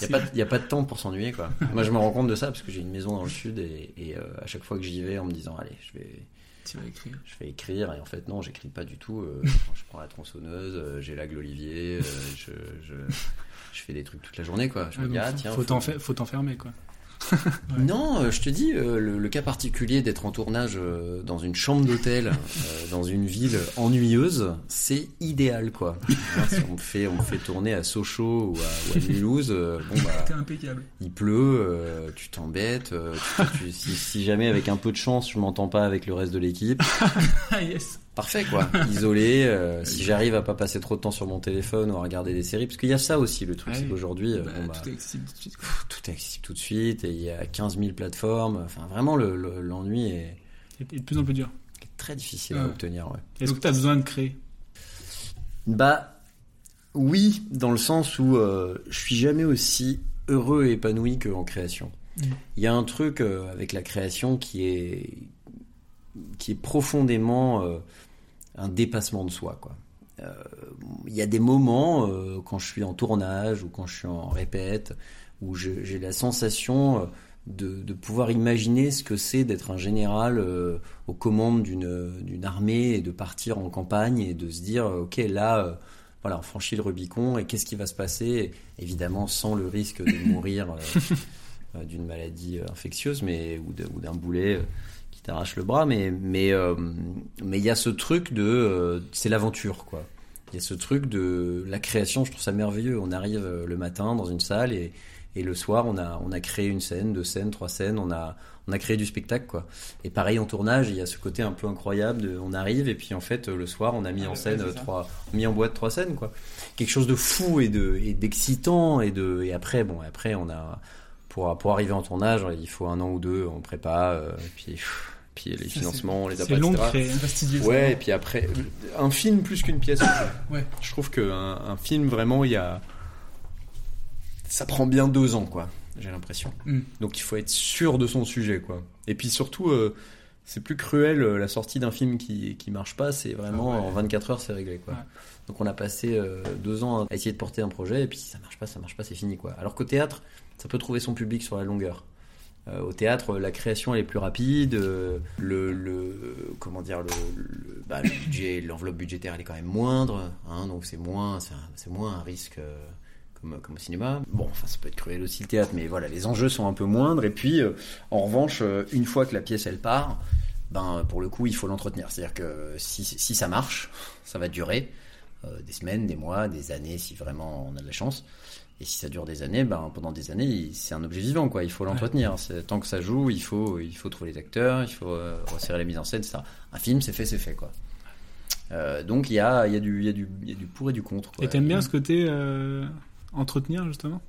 C: Il n'y a, pas de- il y a pas de temps pour s'ennuyer, quoi. Moi, je me rends compte de ça parce que j'ai une maison dans le sud et, et, euh, à chaque fois que j'y vais en me disant, allez, je vais.
A: Tu vas écrire.
C: Je vais écrire et en fait non, j'écris pas du tout. euh, je prends la tronçonneuse, euh, j'élague l'olivier, euh, je, je, je fais des trucs toute la journée quoi. Je me dis ah
D: faut-
C: tiens,
D: faut t'en fa- faut t'enfermer quoi.
C: Non, euh, je te dis, euh, le, le cas particulier d'être en tournage euh, dans une chambre d'hôtel, dans une ville ennuyeuse, c'est idéal, quoi. Hein, si on me fait, on fait tourner à Sochaux ou à, ou à Mulhouse, bon bah,
D: impeccable.
C: il pleut, tu t'embêtes. si, si jamais avec un peu de chance, je m'entends pas avec le reste de l'équipe,
D: Ah yes.
C: Parfait, quoi. Isolé. euh, si j'arrive à pas passer trop de temps sur mon téléphone ou à regarder des séries, parce qu'il y a ça aussi, le truc,
A: Ouais.
C: c'est qu'aujourd'hui,
A: Bah,
C: bon, bah,
A: tout est accessible tout de suite.
C: tout est accessible tout de suite et il y a 15 000 plateformes. Enfin, vraiment, le- le- l'ennui est,
D: Et de plus en plus dur.
C: est très difficile
D: Ouais.
C: à obtenir. Ouais.
D: Est-ce que t'as besoin de créer?
C: Bah, oui, dans le sens où euh, je suis jamais aussi heureux et épanoui qu'en création.
D: Mm.
C: Il y a un truc euh, avec la création qui est, qui est profondément euh, un dépassement de soi, quoi. Euh, Il y a des moments euh, quand je suis en tournage ou quand je suis en répète où j'ai la sensation de, pouvoir imaginer ce que c'est d'être un général aux commandes d'une armée et de partir en campagne et de se dire ok là voilà on franchit le Rubicon et qu'est-ce qui va se passer? Évidemment sans le risque de mourir d'une maladie infectieuse mais ou d'un boulet euh, qui t'arrache le bras mais mais euh, mais il y a ce truc de euh, c'est l'aventure quoi il y a ce truc de la création je trouve ça merveilleux on arrive euh, le matin dans une salle et et le soir, on a, on a créé une scène, deux scènes, trois scènes, on a, on a créé du spectacle, quoi. Et pareil en tournage, il y a ce côté un peu incroyable de, on arrive et puis en fait, le soir, on a mis en scène
D: ça.
C: trois, mis en boîte trois scènes, quoi. Quelque chose de fou et de, et d'excitant et de, et après, bon, après, on a, pour, pour arriver en tournage, il faut un an ou deux, on prépare, euh, et puis, pff, puis les financements, les a
D: C'est
C: pas,
D: long
C: etc.
D: fastidieux.
C: Ouais, et puis après, un film plus qu'une pièce.
D: Ouais.
C: Je trouve qu'un un film, vraiment, il y a. Ça prend bien deux ans, quoi, j'ai l'impression.
D: Mm.
C: Donc il faut être sûr de son sujet, quoi. Et puis surtout, euh, c'est plus cruel, euh, la sortie d'un film qui, qui marche pas, c'est vraiment
D: Ah ouais.
C: en 24 heures, c'est réglé, quoi.
D: Ouais.
C: Donc on a passé euh, deux ans à essayer de porter un projet, et puis si ça marche pas, ça marche pas, c'est fini, quoi. Alors qu'au théâtre, ça peut trouver son public sur la longueur. Euh, au théâtre, la création est plus rapide. euh, le, comment dire, le, bah, budget, l'enveloppe budgétaire est quand même moindre, hein, donc c'est moins, c'est moins un risque euh, comme, au cinéma. Bon, enfin ça peut être cruel aussi le théâtre, mais voilà, les enjeux sont un peu moindres. Et puis, en revanche, une fois que la pièce elle part, ben pour le coup il faut l'entretenir. C'est-à-dire que si, ça marche, ça va durer des semaines, des mois, des années si vraiment on a de la chance. Et si ça dure des années, ben pendant des années, c'est un objet vivant, quoi. Il faut l'entretenir. Tant que ça joue, il faut, il faut trouver les acteurs, il faut euh, resserrer la mise en scène, etc. Un film, c'est fait, c'est fait, quoi. Euh, donc il y a, y, a du, y, a du, il y a du pour et du contre. Quoi.
D: Et t'aimes bien ce côté euh, entretenir, justement?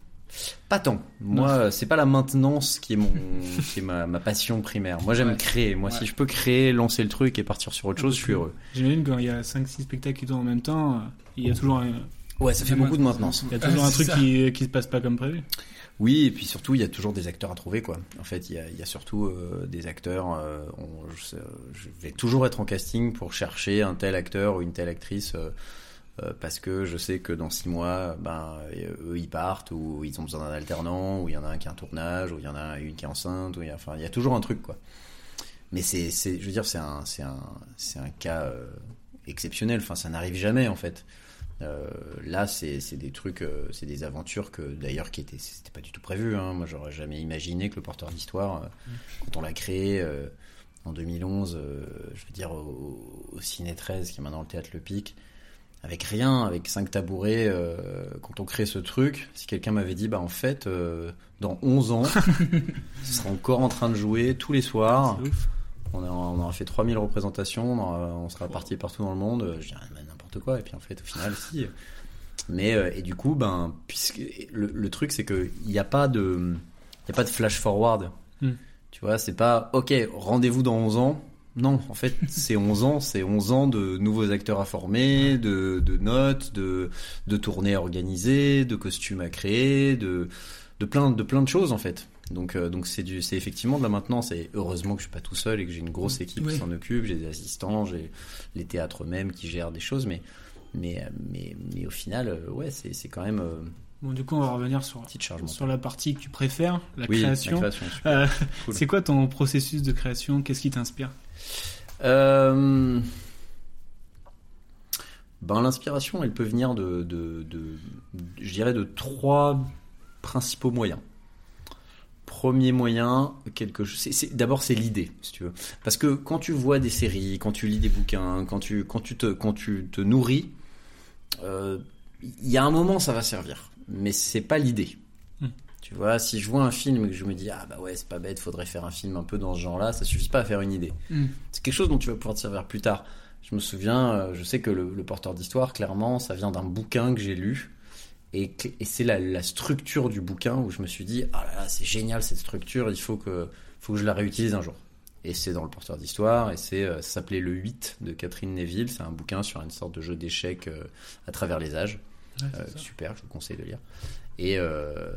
C: Pas tant. Moi, c'est pas la maintenance qui est mon, qui est ma, ma passion primaire. Moi, j'aime
D: Ouais.
C: créer. Moi,
D: Ouais.
C: si je peux créer, lancer le truc et partir sur autre chose, je suis heureux.
D: J'imagine quand il y a 5-6 spectacles qui tournent en même temps, il y a toujours un...
C: Ouais, ça fait beaucoup de maintenance.
D: Il y a toujours
A: Ah,
D: un truc
A: ça.
D: qui, qui se passe pas comme prévu.
C: Oui, et puis surtout, il y a toujours des acteurs à trouver, quoi. En fait, il y a, il y a surtout euh, des acteurs. euh, on- je, je vais toujours être en casting pour chercher un tel acteur ou une telle actrice. euh, euh, parce que je sais que dans six mois, ben, eux ils partent, ou ils ont besoin d'un alternant, ou il y en a un qui a un tournage, ou il y en a une qui est enceinte, ou il y a, enfin, il y a toujours un truc, quoi. Mais c'est, c'est, je veux dire, c'est un, c'est un, c'est un cas euh, exceptionnel. Enfin, ça n'arrive jamais, en fait. Euh, là, c'est des trucs, euh, c'est des aventures que d'ailleurs qui étaient, c'était pas du tout prévu. Hein. Moi, j'aurais jamais imaginé que le porteur d'histoire, euh, quand on l'a créé en 2011, euh, je veux dire au, au Ciné 13, qui est maintenant le théâtre Le Pic, avec rien, avec cinq tabourets, quand on crée ce truc, si quelqu'un m'avait dit, bah en fait, dans 11 ans, ce sera encore en train de jouer tous les soirs. On, a, on aura fait 3000 représentations, on, aura- on sera parti partout dans le monde. Je dirais n'importe quoi. Et puis en fait, au final, si. Mais euh, et du coup, ben, puisque le, le truc, c'est que il n'y a pas de, y a pas de flash forward.
D: Hmm.
C: Tu vois, c'est pas ok. Rendez-vous dans 11 ans. Non, en fait, c'est 11 ans, c'est 11 ans de nouveaux acteurs à former, de, de notes, de, de tournées à organiser, de costumes à créer, de, de plein, de plein de choses en fait. Donc, euh, donc c'est du, c'est effectivement de la maintenance. Et heureusement que je suis pas tout seul et que j'ai une grosse équipe
D: Oui.
C: qui s'en occupe. J'ai des assistants, j'ai les théâtres eux-mêmes qui gèrent des choses. Mais, mais, euh, mais, mais au final, euh, ouais, c'est, c'est quand même
D: Bon, du coup, on va revenir sur, la partie que tu préfères, la
C: Oui, la
D: création.
C: création.
D: Euh,
C: Cool.
D: C'est quoi ton processus de création? Qu'est-ce qui t'inspire?
C: Euh, Ben, l'inspiration, elle peut venir de, de, de- je dirais, de trois principaux moyens. Premier moyen, quelque chose. D'abord, c'est l'idée, si tu veux. Parce que quand tu vois des séries, quand tu lis des bouquins, quand tu, quand tu, te, quand tu te nourris, euh, il y a un moment, ça va servir. Mais c'est pas l'idée.
D: Hmm.
C: Tu vois, si je vois un film et que je me dis, ah bah ouais, c'est pas bête, faudrait faire un film un peu dans ce genre-là, ça suffit pas à faire une idée.
A: Hmm.
C: C'est quelque chose dont tu vas pouvoir te servir plus tard. Je me souviens, euh, je sais que le, le porteur d'histoire, clairement, ça vient d'un bouquin que j'ai lu. Et, c'est la, la structure du bouquin où je me suis dit, ah là là, c'est génial cette structure, il faut que, faut que je la réutilise un jour. Et c'est dans le porteur d'histoire, et c'est, euh, ça s'appelait Le 8 de Catherine Neville. C'est un bouquin sur une sorte de jeu d'échecs euh, à travers les âges.
D: Ouais,
C: Euh, super, je vous conseille de lire. Et, euh,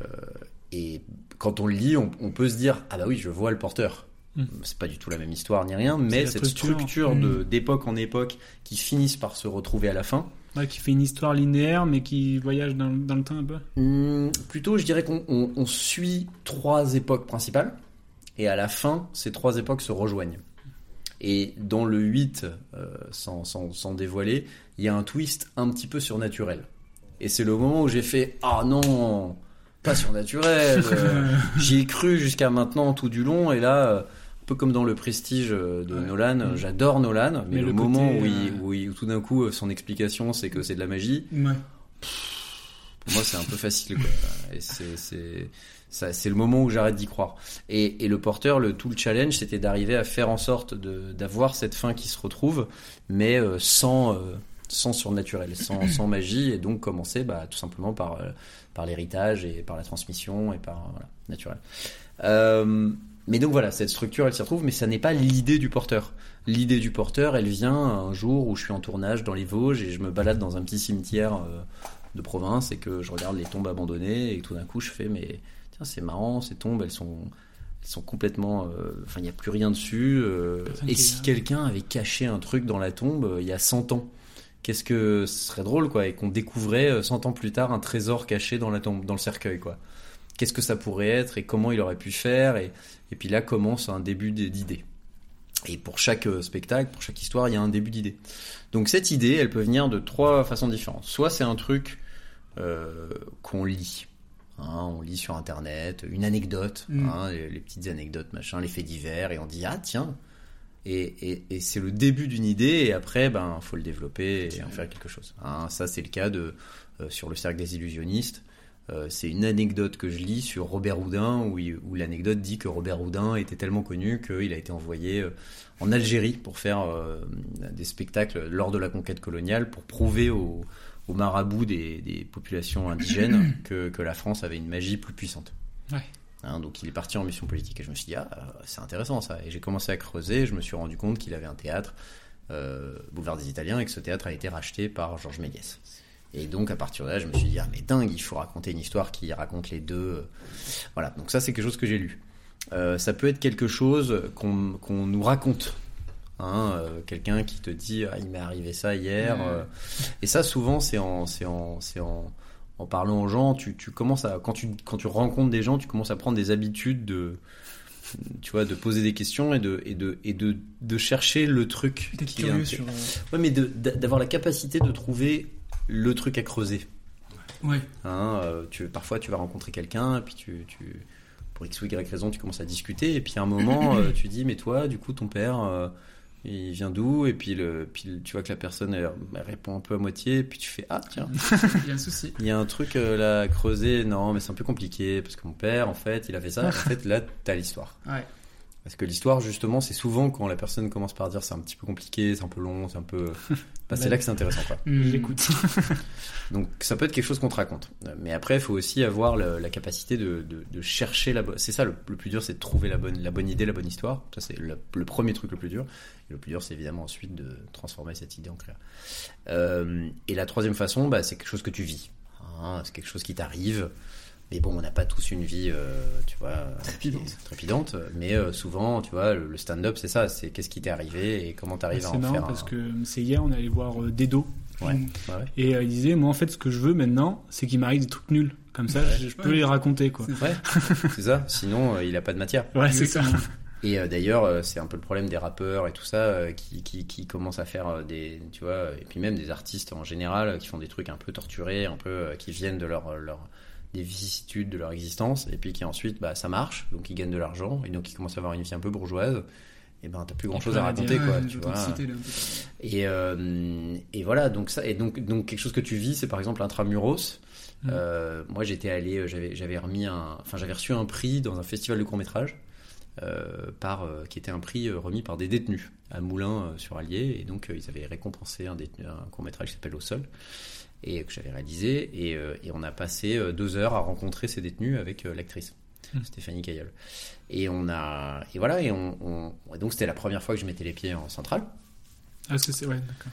C: et quand on le lit, on, on peut se dire, ah bah oui, je vois le porteur.
D: Mm.
C: C'est pas du tout la même histoire ni rien, mais cette
D: structure.
C: structure de-
D: Mm.
C: d'époque en époque qui finissent par se retrouver à la fin.
D: Ouais, qui fait une histoire linéaire, mais qui voyage dans, dans le temps un peu.
C: Hmm, plutôt, je dirais qu'on on- on suit trois époques principales, et à la fin, ces trois époques se rejoignent. Et dans le 8, euh, sans, sans, sans dévoiler, il y a un twist un petit peu surnaturel. Et c'est le moment où j'ai fait Ah non, pas surnaturel. euh, J'y ai cru jusqu'à maintenant tout du long, et là, euh, un peu comme dans le prestige euh, de Nolan, euh, j'adore Nolan, mais,
D: Mais
C: le,
D: le
C: moment
D: côté,
C: où, il,
D: euh,
C: où, il- où tout d'un coup, son explication, c'est que c'est de la magie,
D: Ouais.
C: pour moi, c'est un peu facile. Quoi. Et c'est, c'est, ça, c'est le moment où j'arrête d'y croire. Et, et le porteur, le, tout le challenge, c'était d'arriver à faire en sorte de, d'avoir cette fin qui se retrouve, mais sans, sans surnaturel, sans, sans magie, et donc commencer bah, tout simplement par, par l'héritage et par la transmission et par voilà, naturel. Euh, mais donc voilà, cette structure, elle s'y retrouve, mais ça n'est pas l'idée du porteur. L'idée du porteur, elle vient un jour où je suis en tournage dans les Vosges et je me balade dans un petit cimetière euh, de province et que je regarde les tombes abandonnées et tout d'un coup je fais mais tiens c'est marrant ces tombes elles sont elles sont complètement euh, enfin il n'y a plus rien dessus euh, et si quelqu'un avait caché un truc dans la tombe il y a 100 ans qu'est-ce que ce serait drôle quoi et qu'on découvrait euh, 100 ans plus tard un trésor caché dans la tombe dans le cercueil quoi qu'est-ce que ça pourrait être et comment il aurait pu faire et, et puis là commence un début d'idée et pour chaque euh, spectacle, pour chaque histoire, il y a un début d'idée. Donc cette idée, elle peut venir de trois façons différentes. Soit c'est un truc euh, qu'on lit. Hein, on lit sur internet, une anecdote,
D: Mm.
C: hein, les, les petites anecdotes, machin, les faits divers, et on dit ah tiens, et, et, et c'est le début d'une idée, et après ben faut le développer et en faire quelque chose. Hein, ça c'est le cas de euh, sur le cercle des illusionnistes. Euh, c'est une anecdote que je lis sur Robert Houdin où, l'anecdote dit que Robert Houdin était tellement connu qu'il a été envoyé euh, en Algérie pour faire euh, des spectacles lors de la conquête coloniale pour prouver aux, aux marabouts des, des populations indigènes que, que la France avait une magie plus puissante.
D: Ouais.
C: Hein, donc il est parti en mission politique et je me suis dit ah c'est intéressant ça et j'ai commencé à creuser et je me suis rendu compte qu'il avait un théâtre euh, boulevard des Italiens et que ce théâtre a été racheté par Georges Méliès et donc à partir de là je me suis dit ah mais dingue il faut raconter une histoire qui raconte les deux euh. voilà donc ça c'est quelque chose que j'ai lu Euh, ça peut être quelque chose qu'on qu'on nous raconte Hein, euh, quelqu'un qui te dit ah, il m'est arrivé ça hier euh. et ça souvent c'est en c'est en c'est en en parlant aux gens tu, tu commences à quand tu quand tu rencontres des gens tu commences à prendre des habitudes de tu vois de poser des questions et de et de et de, de chercher le truc qui est un-
D: sur,
C: ouais mais d'avoir la capacité de trouver le truc à creuser
D: Ouais.
C: Hein, euh, tu, parfois, tu vas rencontrer quelqu'un, et puis tu, tu, pour X ou Y raison, tu commences à discuter, et puis à un moment, euh, tu dis, mais toi, du coup, ton père, euh, il vient d'où? Et puis, le, puis tu vois que la personne elle, elle répond un peu à moitié, et puis tu fais, ah, tiens,
A: Il y a un souci.
C: il y a un truc là à creuser, non, mais c'est un peu compliqué, parce que mon père, en fait, il a fait ça, en fait, là, t'as l'histoire.
A: Ouais.
C: Parce que l'histoire, justement, c'est souvent quand la personne commence par dire c'est un petit peu compliqué, c'est un peu long, c'est un peu. Bah, c'est là que c'est intéressant, quoi.
A: Hmm.
D: J'écoute.
C: Donc ça peut être quelque chose qu'on te raconte. Mais après, il faut aussi avoir le- la capacité de, de- de chercher la bonne. C'est ça le, le plus dur, c'est de trouver la bonne, la bonne idée, la bonne histoire. Ça c'est le, le premier truc le plus dur. Et le plus dur, c'est évidemment ensuite de transformer cette idée en clair. Euh, et la troisième façon, bah, c'est quelque chose que tu vis. Hein, c'est quelque chose qui t'arrive. Mais bon, on n'a pas tous une vie, euh, tu vois,
A: Trépidante.
C: trépidante. Mais euh, souvent, tu vois, le, stand-up, c'est ça. C'est qu'est-ce qui t'est arrivé et comment t'arrives à
D: C'est
C: en
D: marrant
C: faire.
D: parce
C: un-
D: que c'est hier, on est allé voir euh, Dedo.
C: Ouais, ouais, ouais.
D: Et euh, il disait, moi en fait, ce que je veux maintenant, c'est qu'il m'arrive des trucs nuls. Comme ça, je, je peux les raconter, quoi.
C: C'est ça. Sinon, euh, il a pas de matière.
D: Ouais, c'est ça.
C: Et euh, d'ailleurs, euh, c'est un peu le problème des rappeurs et tout ça euh, qui, qui, qui commencent à faire euh, des, tu vois, et puis même des artistes en général euh, qui font des trucs un peu torturés, un peu euh, qui viennent de leur, leur des vicissitudes de leur existence, et puis qui ensuite, bah, ça marche, donc ils gagnent de l'argent, et donc ils commencent à avoir une vie un peu bourgeoise. Et ben t'as plus grand chose à raconter quoi, tu vois. Et, euh, et voilà donc ça et donc donc quelque chose que tu vis c'est par exemple intramuros.
D: Mm.
C: Euh, moi j'étais allé euh, j'avais j'avais remis un enfin j'avais reçu un prix dans un festival de court métrage euh, par euh, qui était un prix euh, remis par des détenus à Moulins euh, sur Allier et donc euh, ils avaient récompensé un, détenu- un court métrage qui s'appelle Au sol et que j'avais réalisé et, euh, et on a passé euh, deux heures à rencontrer ces détenus avec euh, l'actrice
D: Mm.
C: Stéphanie Cailleul et on a et voilà et on, on- et donc c'était la première fois que je mettais les pieds en centrale
D: Ah, c'est, c'est- ouais, d'accord.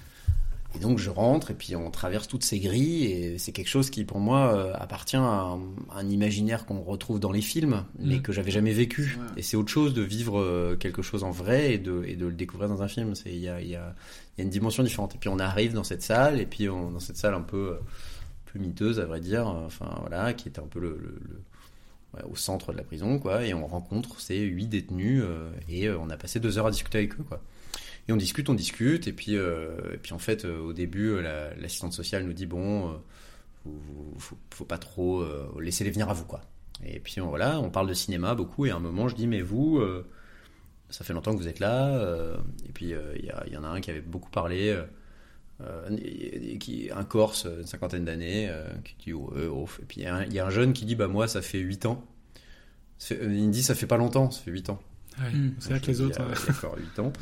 C: Et donc je rentre et puis on traverse toutes ces grilles et c'est quelque chose qui pour moi euh, appartient à un, un imaginaire qu'on retrouve dans les films mais
D: Mm.
C: que j'avais jamais vécu. Et c'est autre chose de vivre euh, quelque chose en vrai et de, et de le découvrir dans un film. C'est il y a, il y, a, il y a une dimension différente. Et puis on arrive dans cette salle et puis on, dans cette salle un peu, un peu miteuse à vrai dire, enfin voilà, qui était un peu le, le- le- ouais, au centre de la prison quoi. Et on rencontre ces huit détenus euh, et euh, on a passé deux heures à discuter avec eux quoi. Et on discute, on discute, et puis, euh, et puis en fait, euh, au début, euh, la- l'assistante sociale nous dit bon, faut, faut, faut pas trop laisser les venir à vous, quoi. Et puis voilà, on parle de cinéma beaucoup, et à un moment, je dis mais vous, ça fait longtemps que vous êtes là, et puis il y, en a un qui avait beaucoup parlé. un Corse, une cinquantaine d'années, qui dit ouais, ouf. et puis il y, a un- jeune qui dit bah moi ça fait 8 ans. Il me dit ça fait pas longtemps, ça fait 8 ans.
D: Ouais,
A: Mm.
D: c'est vrai que les autres.
C: il a encore 8 ans.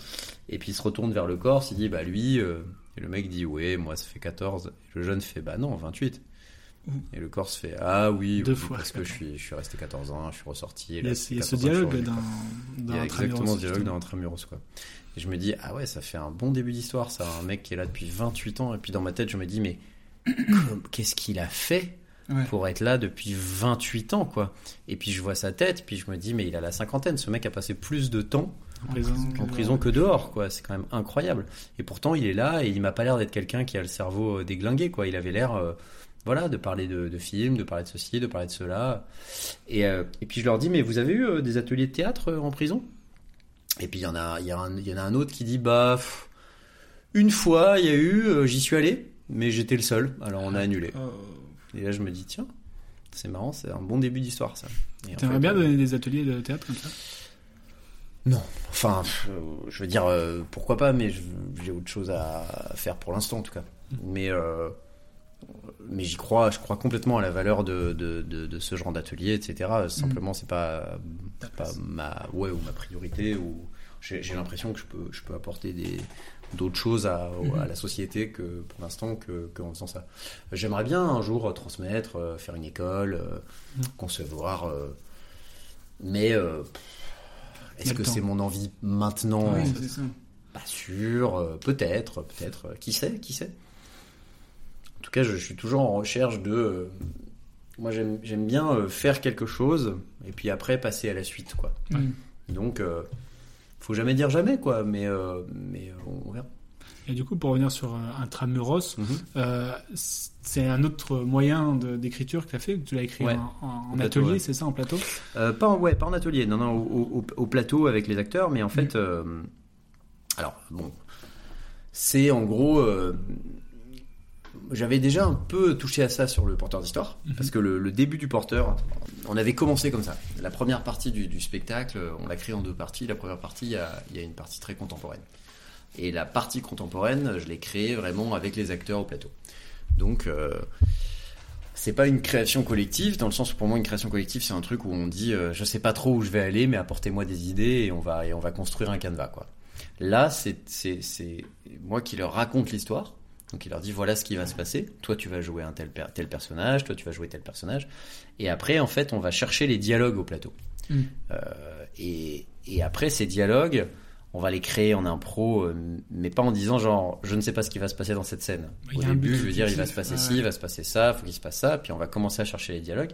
C: Et puis il se retourne vers le Corse, il dit bah lui, euh, et le mec dit ouais, moi ça fait 14. Et le jeune fait bah non, 28. Et le Corse fait ah oui,
D: Deux
C: oui,
D: fois,
C: parce que je suis, je suis resté 14 ans, je suis ressorti. et
D: Il y
C: là,
D: a,
C: c'est
D: il y a ce
C: 14 ans que je suis
D: dialogue dans, dans
C: Il y a exactement ce dialogue dans Intramuros quoi. Et je me dis ah ouais, ça fait un bon début d'histoire ça, un mec qui est là depuis 28 ans et puis dans ma tête je me dis mais qu'est-ce qu'il a fait
D: Ouais.
C: pour être là depuis 28 ans quoi. Et puis je vois sa tête, puis je me dis mais il a la cinquantaine, ce mec a passé plus de temps
D: En prison.
C: en prison que dehors, quoi. C'est quand même incroyable. Et pourtant, il est là et il m'a pas l'air d'être quelqu'un qui a le cerveau euh, déglingué, quoi. Il avait l'air, euh, voilà, de parler de, de films, de parler de ceci, de parler de cela. Et, euh, et puis je leur dis, mais vous avez eu euh, des ateliers de théâtre euh, en prison? Et puis il y en a, il y, a un- y en a un autre qui dit, bah, pff, une fois, il y a eu, euh, j'y suis allé, mais j'étais le seul. Alors on a annulé.
D: Oh.
C: Et là, je me dis, tiens, c'est marrant, c'est un bon début d'histoire, ça. En
D: T'aimerais
C: fait,
D: bien
C: euh,
D: donner des ateliers de théâtre comme ça?
C: Non, enfin, euh, je veux dire, euh, pourquoi pas, mais j'ai autre chose à faire pour l'instant en tout cas. Mais, euh, mais j'y crois, je crois complètement à la valeur de, de, de, de ce genre d'atelier, etc. Simplement, c'est pas, pas ma, ouais, ou ma priorité, ou j'ai j'ai l'impression que je peux, je peux apporter des d'autres choses à, à la société que pour l'instant que, que en faisant ça. J'aimerais bien un jour transmettre, euh, faire une école, euh, concevoir, euh, mais euh, est-ce que c'est mon envie maintenant?
D: Oui.
C: Pas sûr, euh, peut-être, peut-être, euh, qui sait, qui sait? En tout cas, je, je suis toujours en recherche de. euh, moi, j'aime bien euh, faire quelque chose et puis après passer à la suite, quoi. Donc, euh, faut jamais dire jamais, quoi, mais, euh, mais euh, on verra.
D: Et du coup, pour revenir sur euh, Intramuros, euh, c'est un autre moyen d'écriture que tu as fait, que tu l'as écrit
C: Ouais.
D: en,
C: plateau,
D: atelier,
C: ouais.
D: c'est ça, en plateau?
C: Euh, pas, en, ouais, pas en atelier, non, non, au, au- au plateau avec les acteurs, mais en fait, euh, alors, bon, c'est en gros, j'avais déjà un peu touché à ça sur le porteur d'histoire, parce que le, le début du porteur, on avait commencé comme ça. La première partie du, du spectacle, on l'a créé en deux parties. La première partie, il y a, il y a une partie très contemporaine. Et la partie contemporaine, je l'ai créée vraiment avec les acteurs au plateau. Donc, euh, c'est pas une création collective dans le sens où pour moi une création collective c'est un truc où on dit euh, je sais pas trop où je vais aller mais apportez-moi des idées et on va et on va construire un canevas quoi. Là c'est moi qui leur raconte l'histoire donc il leur dit voilà ce qui va se passer toi tu vas jouer un tel per- tel personnage toi tu vas jouer tel personnage et après en fait on va chercher les dialogues au plateau
D: Mm.
C: Euh, et et après ces dialogues on va les créer en impro, euh, mais pas en disant genre je ne sais pas ce qui va se passer dans cette scène.
D: Il
C: Au début,
D: but
C: je veux dire il va se passer ci, il va se passer ça, faut qu'il se passe ça, puis on va commencer à chercher les dialogues.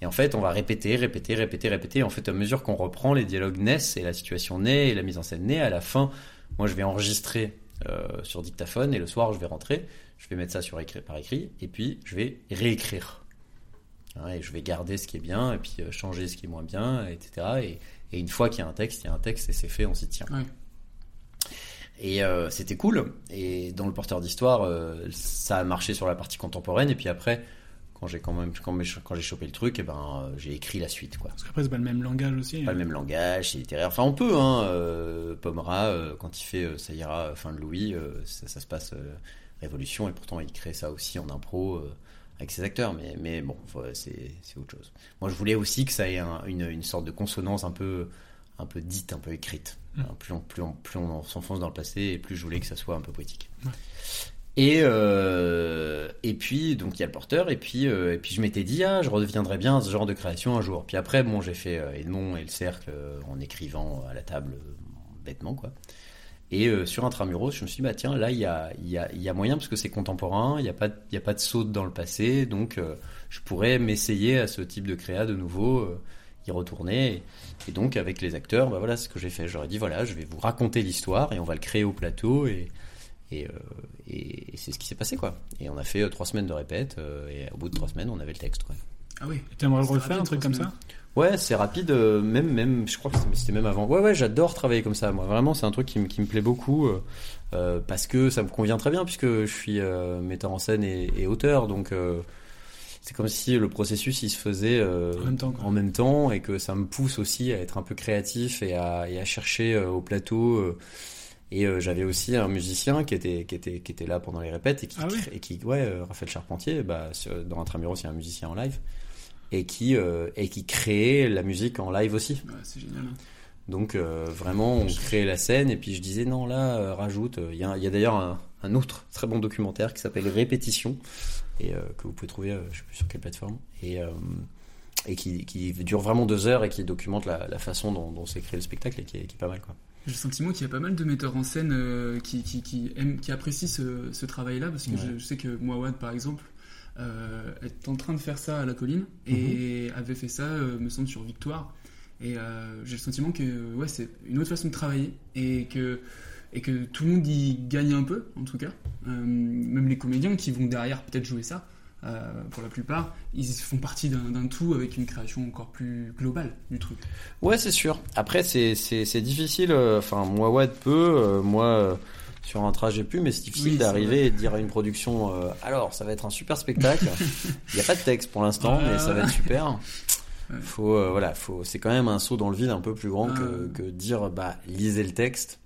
C: Et en fait, on va répéter, répéter, répéter, répéter. En fait, à mesure qu'on reprend, les dialogues naissent et la situation naît et la mise en scène naît. À la fin, moi, je vais enregistrer euh, sur dictaphone et le soir, je vais rentrer, je vais mettre ça sur écrit, par écrit et puis je vais réécrire. Hein, et je vais garder ce qui est bien et puis euh, changer ce qui est moins bien, etc. Et, et une fois qu'il y a un texte, il y a un texte et c'est fait, on s'y tient.
D: Ouais.
C: Et euh, c'était cool. Et dans le porteur d'histoire, ça a marché sur la partie contemporaine. Et puis après, quand j'ai quand même quand, quand j'ai chopé le truc, et ben euh, j'ai écrit la suite quoi.
D: Parce qu'après, c'est pas le même langage aussi.
C: Pas le même langage, c'est littéraire. Enfin, on peut, hein. Euh, Pomera, euh, quand il fait euh, Ça ira, euh, fin de Louis, euh, ça, ça se passe euh, Révolution, et pourtant il crée ça aussi en impro euh, avec ses acteurs. Mais, mais bon, c'est autre chose. Moi, je voulais aussi que ça ait un- une, une sorte de consonance un peu, un peu dite, un peu écrite.
D: Mm.
C: Hein, Plus on, plus, on, plus on s'enfonce dans le passé, et plus je voulais que ça soit un peu poétique.
D: Ouais.
C: Et, euh, et puis, donc, il y a le porteur, et puis, euh, et puis je m'étais dit, ah, je redeviendrai bien ce genre de création un jour. Puis après, bon, j'ai fait euh, Edmond et le cercle en écrivant à la table, bêtement, quoi. Et euh, sur Intramuros, je me suis dit, bah tiens, là, il y a, y, y a moyen, parce que c'est contemporain, il n'y a, pas a pas de saute dans le passé, donc je pourrais m'essayer à ce type de créa de nouveau, y retourner. Et, et donc, avec les acteurs, bah voilà ce que j'ai fait. J'aurais dit, voilà, je vais vous raconter l'histoire, et on va le créer au plateau, et, et, euh, et, et c'est ce qui s'est passé, quoi. Et on a fait euh, trois semaines de répète, euh, et au bout de trois semaines, on avait le texte, quoi.
A: Ah oui.
D: T'aimerais le refaire, un truc comme ça.
C: Ouais, c'est rapide, euh, même, même, je crois que c'était- même avant. Ouais, ouais, j'adore travailler comme ça. Moi, vraiment, c'est un truc qui, me- qui me plaît beaucoup euh, parce que ça me convient très bien puisque je suis euh, metteur en scène et, et auteur. Donc, euh, c'est comme si le processus il se faisait euh,
D: En même temps, quoi.
C: en même temps et que ça me pousse aussi à être un peu créatif et à, et à chercher euh, au plateau. Et euh, j'avais aussi un musicien qui était, qui, était, qui était là pendant les répètes et qui,
D: Ah oui
C: et qui ouais, euh, Raphaël Charpentier, bah, dans Intramuros, il y a un musicien en live et qui, euh, et qui créait la musique en live aussi.
A: Ouais, c'est génial. hein.
C: Donc euh, vraiment, on créait la scène et puis je disais non là, rajoute. Il y a, y a d'ailleurs un, un autre très bon documentaire qui s'appelle Répétition et que vous pouvez trouver, je sais plus sur quelle plateforme et et qui, qui dure vraiment deux heures et qui documente la, la façon dont, dont s'est créé le spectacle et qui est, qui est pas mal quoi.
A: J'ai le sentiment qu'il y a pas mal de metteurs en scène euh, qui, qui, qui, aiment, qui apprécient ce, ce travail-là, parce que
C: Ouais.
A: je, je sais que Mouawad, par exemple, euh, est en train de faire ça à la colline, et
C: Mhm.
A: avait fait ça, euh, me semble, sur Victoire. Et j'ai le sentiment que ouais, c'est une autre façon de travailler, et que, et que tout le monde y gagne un peu, en tout cas. Même les comédiens qui vont derrière peut-être jouer ça, euh, pour la plupart, ils font partie d'un tout avec une création encore plus globale du truc.
C: Ouais, c'est sûr. Après, c'est difficile. euh, Enfin, moi, Watt peut. euh, moi, sur un trajet pu, mais c'est difficile
A: Oui,
C: d'arriver et de dire à une production euh, alors, ça va être un super spectacle. Il n'y a pas de texte pour l'instant, mais ça va être super. Faut, voilà, faut. C'est quand même un saut dans le vide un peu plus grand
A: Ah,
C: que,
A: ouais.
C: que dire bah lisez le texte.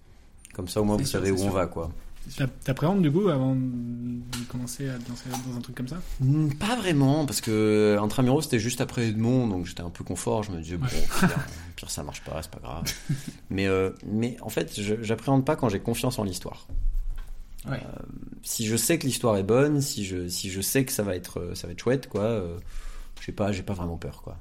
C: Comme ça, au moins, vous
A: sûr,
C: savez où on va, quoi.
D: T'a- T'appréhendes du coup avant de commencer à te lancer dans un truc comme ça?
C: Hmm, Pas vraiment, parce que Intramuros c'était juste après Edmond, donc j'étais un peu confort. Je me disais, bon, pire, ça marche pas, c'est pas grave. mais, euh, mais en fait, j'appréhende pas quand j'ai confiance en l'histoire.
A: Ouais.
C: Euh, si je sais que l'histoire est bonne, si je, si je sais que ça va être, euh, ça va être chouette, quoi, euh, j'ai pas, pas vraiment peur, quoi.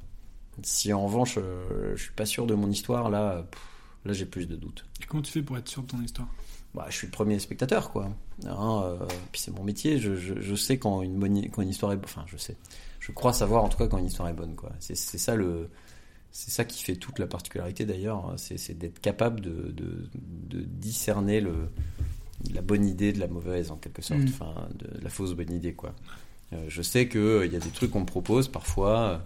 C: Si en revanche, euh, je suis pas sûr de mon histoire, là, pff, là j'ai plus de doutes.
D: Et comment tu fais pour être sûr de ton histoire?
C: Bah, je suis le premier spectateur, quoi. Hein, euh, puis c'est mon métier. Je, je, je sais quand une bonne, quand une histoire est, enfin, je sais. Je crois savoir en tout cas quand une histoire est bonne, quoi. C'est, ça le, c'est ça qui fait toute la particularité d'ailleurs. C'est, c'est d'être capable de, de, de discerner le, la bonne idée de la mauvaise en quelque sorte,
A: Mm.
C: enfin, de, la fausse bonne idée, quoi. Euh, je sais que euh, il y a des trucs qu'on me propose parfois.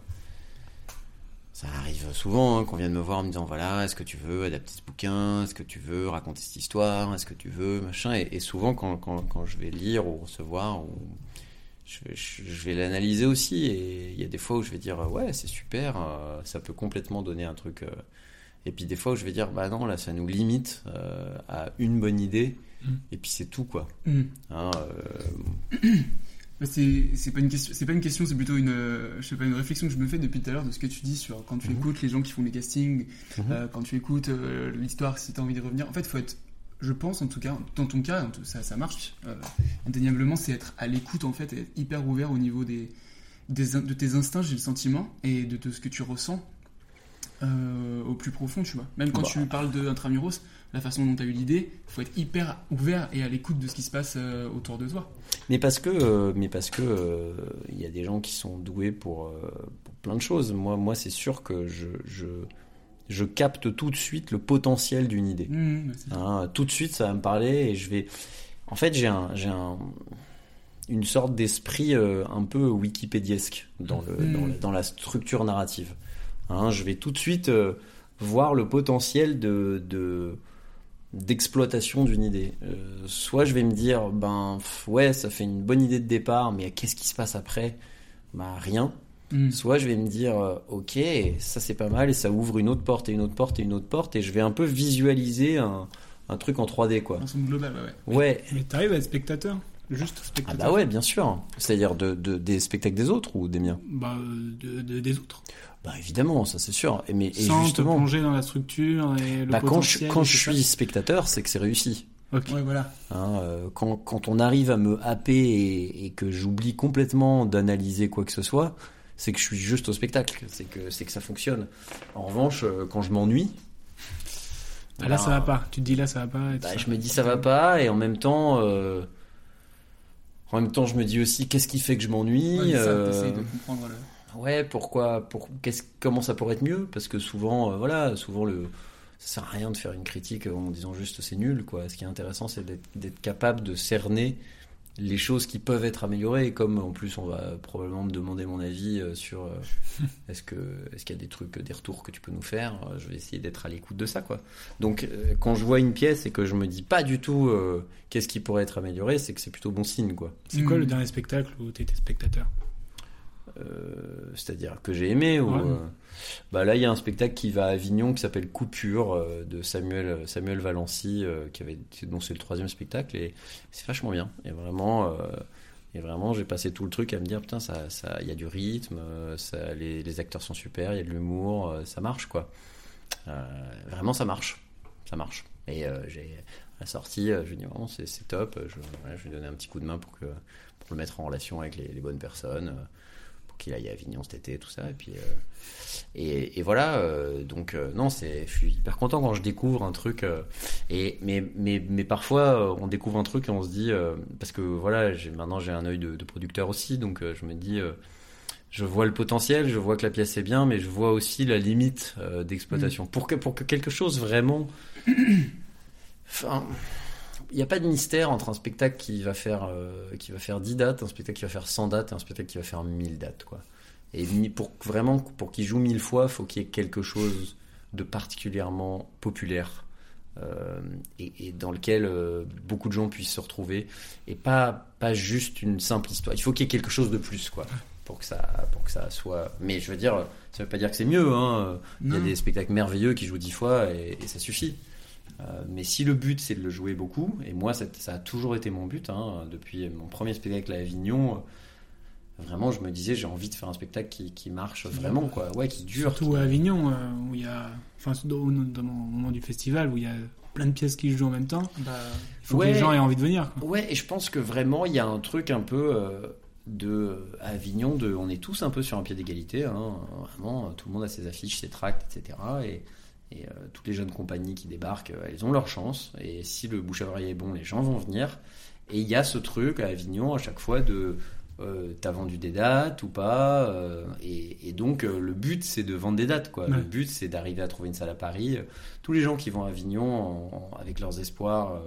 C: Ça arrive souvent hein, qu'on vienne me voir en me disant voilà, est-ce que tu veux adapter ce bouquin? Est-ce que tu veux raconter cette histoire? Est-ce que tu veux machin? Et, et souvent, quand, quand, quand je vais lire ou recevoir, ou, je vais, je, je vais l'analyser aussi. Et il y a des fois où je vais dire ouais, c'est super, euh, ça peut complètement donner un truc. euh, et puis des fois où je vais dire bah non, là, ça nous limite euh, à une bonne idée.
D: Mm.
C: Et puis c'est tout quoi.
A: Mm.
C: Hein,
A: C'est pas une question, c'est pas une question, c'est plutôt une, je sais pas, une réflexion que je me fais depuis tout à l'heure de ce que tu dis sur quand tu
C: Mhm.
A: écoutes les gens qui font les castings,
C: Mhm.
A: euh, quand tu écoutes euh, l'histoire, si tu as envie de revenir. En fait, faut être, je pense en tout cas, dans ton cas, ça, ça marche euh, indéniablement, c'est être à l'écoute en fait, et être hyper ouvert au niveau des, de tes instincts, j'ai le sentiment, et de, de ce que tu ressens au plus profond, tu vois. Même quand
C: Bah.
A: tu parles de Intramuros, la façon dont tu as eu l'idée, faut être hyper ouvert et à l'écoute de ce qui se passe autour de toi.
C: Mais parce que, euh, mais parce que, euh, il y a des gens qui sont doués pour, euh, pour plein de choses. Moi, moi, c'est sûr que je, je, je capte tout de suite le potentiel d'une idée.
A: Mmh, bah, c'est ça.
C: Hein, tout de suite, ça va me parler et je vais. En fait, j'ai un, j'ai un, une sorte d'esprit euh, un peu wikipédiesque dans, le, dans, la- dans la structure narrative. Hein, je vais tout de suite euh, voir le potentiel de, de d'exploitation d'une idée. Euh, soit je vais me dire ben pff, ouais, ça fait une bonne idée de départ, mais qu'est-ce qui se passe après? Bah rien.
D: Mm.
C: Soit je vais me dire, euh, ok, ça c'est pas mal et ça ouvre une autre porte et une autre porte et une autre porte et je vais un peu visualiser un, un truc en 3D quoi.
D: Ensemble global, ouais. ouais.
C: Ouais.
D: Mais t'arrives à être spectateur Juste
C: Ah
D: spectateur
C: bah ouais, bien sûr. C'est-à-dire de, de- des spectacles des autres ou des miens
D: Bah, de- de- des autres.
C: Bah évidemment, ça c'est sûr. Et, mais, et
D: Sans
C: justement,
D: te plonger dans la structure et le
C: bah, quand je,
D: potentiel.
C: quand
D: et
C: je
D: tout
C: suis spectateur, c'est que c'est réussi.
D: Ok. Ouais, voilà.
C: Hein, euh, quand, quand on arrive à me happer et, et que j'oublie complètement d'analyser quoi que ce soit, c'est que je suis juste au spectacle, c'est que, c'est que ça fonctionne. En revanche, euh, quand je m'ennuie,
D: Ah, là,
C: ben,
D: ça va pas. Tu te dis là, ça va pas. et
C: bah,
D: ça.
C: je me dis ça va pas, et en même temps, euh, en même temps, je me dis aussi qu'est-ce qui fait que je m'ennuie.
A: Ouais,
C: euh,
A: t'essayes de comprendre le-
C: Ouais, pourquoi, pour, comment ça pourrait être mieux? Parce que souvent, euh, voilà, souvent le, ça sert à rien de faire une critique en disant juste c'est nul, quoi. Ce qui est intéressant, c'est d'être capable de cerner les choses qui peuvent être améliorées. Et comme en plus, on va probablement me demander mon avis euh, sur euh, est-ce que, est-ce qu'il y a des trucs, des retours que tu peux nous faire euh, Je vais essayer d'être à l'écoute de ça, quoi. Donc, euh, quand je vois une pièce et que je me dis pas du tout euh, qu'est-ce qui pourrait être amélioré, c'est que c'est plutôt bon signe, quoi.
D: C'est quoi le dernier spectacle où t'étais spectateur?
C: Euh, c'est-à-dire que j'ai aimé ou
D: Ouais.
C: euh, bah là il y a un spectacle qui va à Avignon qui s'appelle Coupure euh, de Samuel Samuel Valency euh, qui avait dont c'est le troisième spectacle et c'est vachement bien. Et vraiment euh, et vraiment j'ai passé tout le truc à me dire putain ça ça il y a du rythme euh, ça les, les acteurs sont super il y a de l'humour euh, ça marche quoi. Euh, vraiment ça marche. Ça marche. Et euh, j'ai à la sortie euh, je me dis vraiment c'est top. Je, ouais, je vais donner un petit coup de main pour que pour le mettre en relation avec les, les bonnes personnes euh, qu'il aille à Avignon cet été, tout ça. Et puis, euh, et, et voilà. euh, donc euh, non, c'est, je suis hyper content quand je découvre un truc. et mais mais mais parfois on découvre un truc et on se dit parce que voilà, j'ai maintenant j'ai un œil de, de producteur aussi, donc je me dis. je vois le potentiel, je vois que la pièce est bien, mais je vois aussi la limite euh, d'exploitation. Pour, que, pour que quelque chose vraiment. Enfin, n'y a pas de mystère entre un spectacle qui va faire euh, qui va faire 10 dates, un spectacle qui va faire 100 dates et un spectacle qui va faire 1000 dates quoi. Et pour vraiment pour qu'il joue 1000 fois, faut qu'il y ait quelque chose de particulièrement populaire euh, et, et dans lequel euh, beaucoup de gens puissent se retrouver et pas pas juste une simple histoire. Il faut qu'il y ait quelque chose de plus quoi pour que ça pour que ça soit mais je veux dire ça veut pas dire que c'est mieux hein. Il y a des spectacles merveilleux qui jouent 10 fois et, et ça suffit. Euh, mais si le but c'est de le jouer beaucoup, et moi ça, ça a toujours été mon but, hein, depuis mon premier spectacle à Avignon, euh, vraiment je me disais j'ai envie de faire un spectacle qui, qui marche vraiment, quoi, ouais, qui dure.
D: Surtout à Avignon, euh, où il y a. Enfin, au moment du festival, où il y a plein de pièces qui jouent en même temps.
A: Bah,
D: Il faut
C: Ouais.
D: que les gens aient envie de venir. quoi.
C: Ouais, et je pense que vraiment il y a un truc un peu euh, de à Avignon, de, on est tous un peu sur un pied d'égalité, hein, vraiment, tout le monde a ses affiches, ses tracts, etc. Et, et euh, toutes les jeunes compagnies qui débarquent, euh, elles ont leur chance. Et si le bouche à oreille est bon, les gens vont venir. Et il y a ce truc à Avignon à chaque fois de euh, t'as vendu des dates ou pas. euh, et, et donc le but c'est de vendre des dates quoi.
D: Ouais.
C: Le but c'est d'arriver à trouver une salle à Paris. Tous les gens qui vont à Avignon en- en- avec leurs espoirs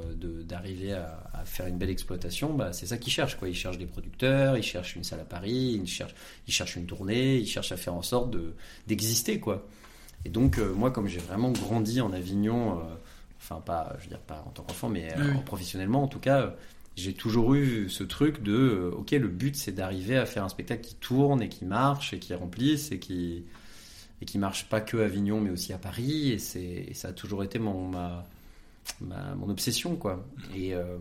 C: d'arriver à, à faire une belle exploitation, bah, c'est ça qu'ils cherchent quoi. Ils cherchent des producteurs, ils cherchent une salle à Paris, ils cherchent, ils cherchent une tournée, ils cherchent à faire en sorte de d'exister quoi. Et donc, euh, moi, comme j'ai vraiment grandi en Avignon, euh, enfin, pas, je veux dire, pas en tant qu'enfant, mais euh,
D: Oui,
C: professionnellement, en tout cas, j'ai toujours eu ce truc de, ok, le but, c'est d'arriver à faire un spectacle qui tourne et qui marche et qui remplisse et qui, et qui marche pas que à Avignon, mais aussi à Paris. Et, c'est, et ça a toujours été mon, ma, ma- mon obsession, quoi. Et, euh,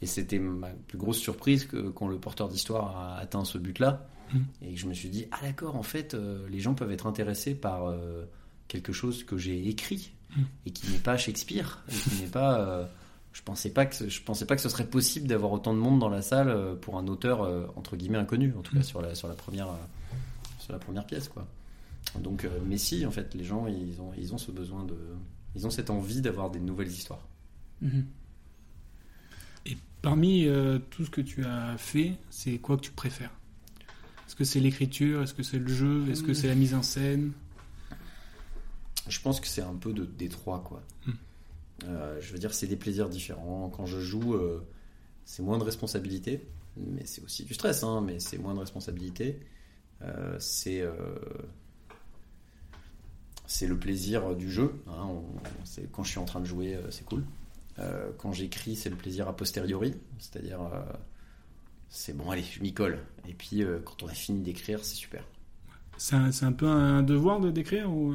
C: et c'était ma plus grosse surprise que, quand le porteur d'histoire a atteint ce but-là.
D: Mhm.
C: Et je me suis dit, ah d'accord, en fait, euh, les gens peuvent être intéressés par euh, quelque chose que j'ai écrit
D: Mhm.
C: et qui n'est pas Shakespeare, et qui n'est pas. euh, je pensais pas que ce- je pensais pas que ce serait possible d'avoir autant de monde dans la salle euh, pour un auteur euh, entre guillemets inconnu, en tout cas
D: Mhm.
C: sur la sur la première sur la première pièce, quoi. Donc, euh, mais si, en fait, les gens, ils ont ils ont ce besoin de, ils ont cette envie d'avoir des nouvelles histoires.
A: Mhm.
D: Et parmi tout ce que tu as fait, c'est quoi que tu préfères? Est-ce que c'est l'écriture? Est-ce que c'est le jeu? Est-ce que c'est la mise en scène?
C: Je pense que c'est un peu de des trois, quoi.
D: Hmm.
C: Euh, je veux dire, c'est des plaisirs différents. Quand je joue, euh, c'est moins de responsabilité, mais c'est aussi du stress, hein, mais c'est moins de responsabilité. Euh, c'est c'est le plaisir du jeu. hein. On- quand je suis en train de jouer, c'est cool. Quand j'écris, c'est le plaisir a posteriori, c'est-à-dire c'est bon, allez, je m'y colle. Et puis quand on a fini d'écrire, c'est super.
D: C'est un, un peu un devoir de d'écrire ou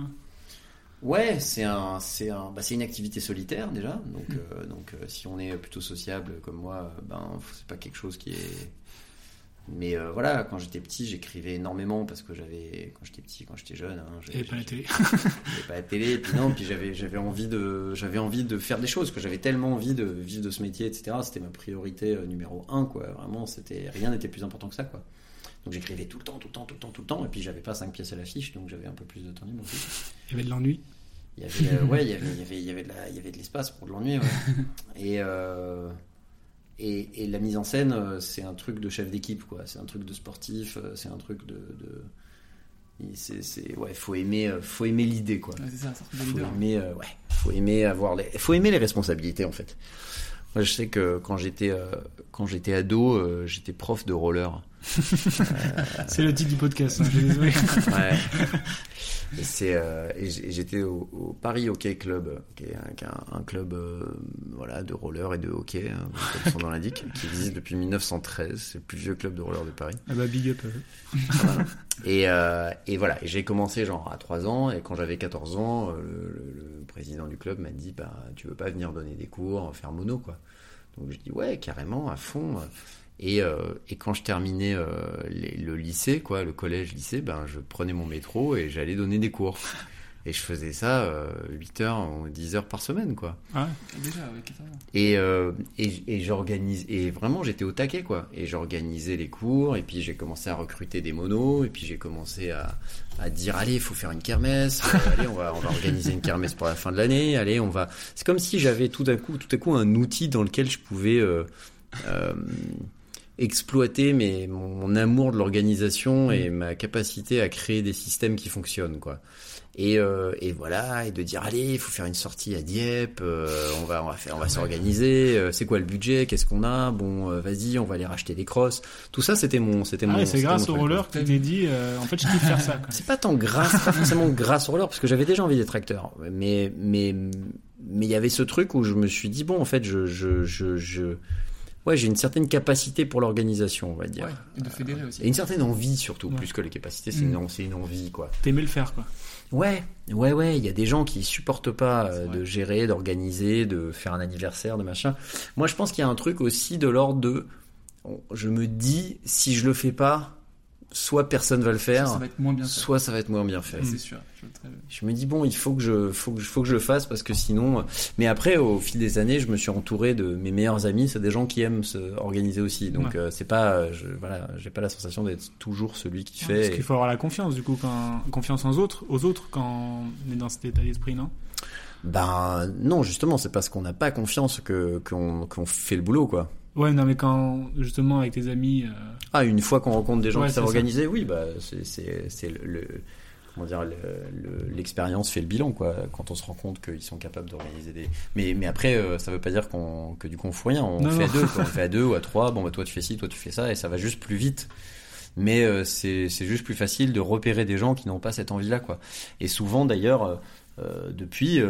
C: Ouais, c'est un, c'est un, bah, c'est une activité solitaire déjà. Donc, euh, donc euh, si on est plutôt sociable comme moi, ben c'est pas quelque chose qui est. Mais euh, voilà, quand j'étais petit, j'écrivais énormément parce que j'avais, quand j'étais petit, quand j'étais jeune, hein,
D: avait pas la télé.
C: j'avais pas la télé. Puis non, puis j'avais, j'avais envie de, j'avais envie de faire des choses. Que j'avais tellement envie de vivre de ce métier, etc. C'était ma priorité euh, numéro un, quoi. Vraiment, c'était rien n'était plus important que ça, quoi. Donc j'écrivais tout le temps, tout le temps, tout le temps, tout le temps. Et puis j'avais pas cinq pièces à l'affiche, donc j'avais un peu plus de temps libre aussi.
D: Il y avait de l'ennui.
C: Il y avait, euh, ouais, il y avait, il y avait, il y avait de la- il y avait de l'espace pour de l'ennui. ouais. et, euh, et, et la mise en scène, euh, c'est un truc de chef d'équipe, quoi. C'est un truc de sportif, euh, c'est un truc de. de... il- C'est, ouais, faut aimer, faut aimer l'idée, quoi.
A: Ouais, ça, de
C: faut aimer, euh, ouais, faut aimer avoir les, faut aimer les responsabilités, en fait. Moi, je sais que quand j'étais, euh, quand j'étais ado, euh, j'étais prof de roller.
D: C'est le titre du podcast. hein, je suis désolé.
C: Ouais. C'est euh, et j'étais au, au Paris Hockey Club, qui est un, qui est un- un club euh, voilà de roller et de hockey, hein, comme son nom l'indique, qui existe depuis 1913. C'est le plus vieux club de roller de Paris.
D: Ah bah big up.
C: Voilà. Et, euh, et voilà, j'ai commencé genre à 3 ans, et quand j'avais 14 ans, euh, le, le- le président du club m'a dit bah, Tu veux pas venir donner des cours, faire mono quoi Donc je dis Ouais, carrément, à fond. Et, euh, et quand je terminais euh, les- le lycée, quoi, le collège-lycée, ben, je prenais mon métro et j'allais donner des cours. Et je faisais ça euh, 8 heures ou 10 heures par semaine, quoi.
D: Ah
A: Déjà, 14 ans.
C: Et, euh, et, et j'organise et vraiment j'étais au taquet quoi. Et j'organisais les cours et puis j'ai commencé à recruter des monos et puis j'ai commencé à, à dire allez il faut faire une kermesse, allez on va on va organiser une kermesse pour la fin de l'année, allez on va. C'est comme si j'avais tout à coup tout à coup un outil dans lequel je pouvais exploiter mes, mon, mon amour de l'organisation et ma capacité à créer des systèmes qui fonctionnent quoi. Et, euh, et voilà, et de dire allez, il faut faire une sortie à Dieppe, euh, on va on va faire on va s'organiser, euh, c'est quoi le budget, qu'est-ce qu'on a, bon vas-y, on va aller racheter des crosses. Tout ça c'était mon c'était
D: Ah
C: mon
D: c'est grâce
C: mon
D: au roller que tu t'es dit, en fait, je kiffe faire ça.
C: C'est pas tant grâce, pas forcément grâce au roller parce que j'avais déjà envie d'être acteur, mais mais mais il y avait ce truc où je me suis dit bon en fait je je je, je ouais j'ai une certaine capacité pour l'organisation on va dire.
A: Ouais, et de fédérer aussi.
C: Et une certaine envie surtout,
D: Ouais.
C: plus que les capacités, c'est
D: Mm.
C: une, c'est une envie quoi.
D: T'aimais le faire, quoi.
C: Ouais, ouais, ouais. Il y a des gens qui supportent pas euh, de gérer, d'organiser, de faire un anniversaire, de machin. Moi, je pense qu'il y a un truc aussi de l'ordre de. Je me dis, si je le fais pas, soit personne va le faire,
A: Ça va être moins bien fait.
C: soit ça va être moins bien fait.
A: C'est sûr. Je
C: me dis bon, il faut que je, faut que je, faut que je le fasse parce que sinon. Mais après, au fil des années, je me suis entouré de mes meilleurs amis. C'est des gens qui aiment se organiser aussi. Donc
D: Ouais.
C: euh, c'est pas, euh, je, voilà, j'ai pas la sensation d'être toujours celui qui
D: Ouais,
C: fait.
D: Parce qu'il faut avoir la confiance, du coup, quand... confiance aux autres, aux autres quand on est dans cet état d'esprit, non?
C: Ben non, justement, c'est parce qu'on n'a pas confiance que qu'on qu'on fait le boulot, quoi.
D: Ouais, non, mais quand, justement, avec tes amis. euh,
C: Ah, une fois qu'on rencontre des gens
D: Ouais,
C: qui savent organiser, oui, bah c'est le, le- comment dire le- le- l'expérience fait le bilan, quoi. Quand on se rend compte qu'ils sont capables d'organiser des. Mais mais après, euh, ça veut pas dire qu'on que du coup on fout rien. On
D: Non,
C: fait à deux, quoi. on fait à deux ou à trois. Bon bah toi tu fais ci, toi tu fais ça, et ça va juste plus vite. Mais euh, c'est juste plus facile de repérer des gens qui n'ont pas cette envie-là, quoi. Et souvent d'ailleurs. euh, euh, depuis,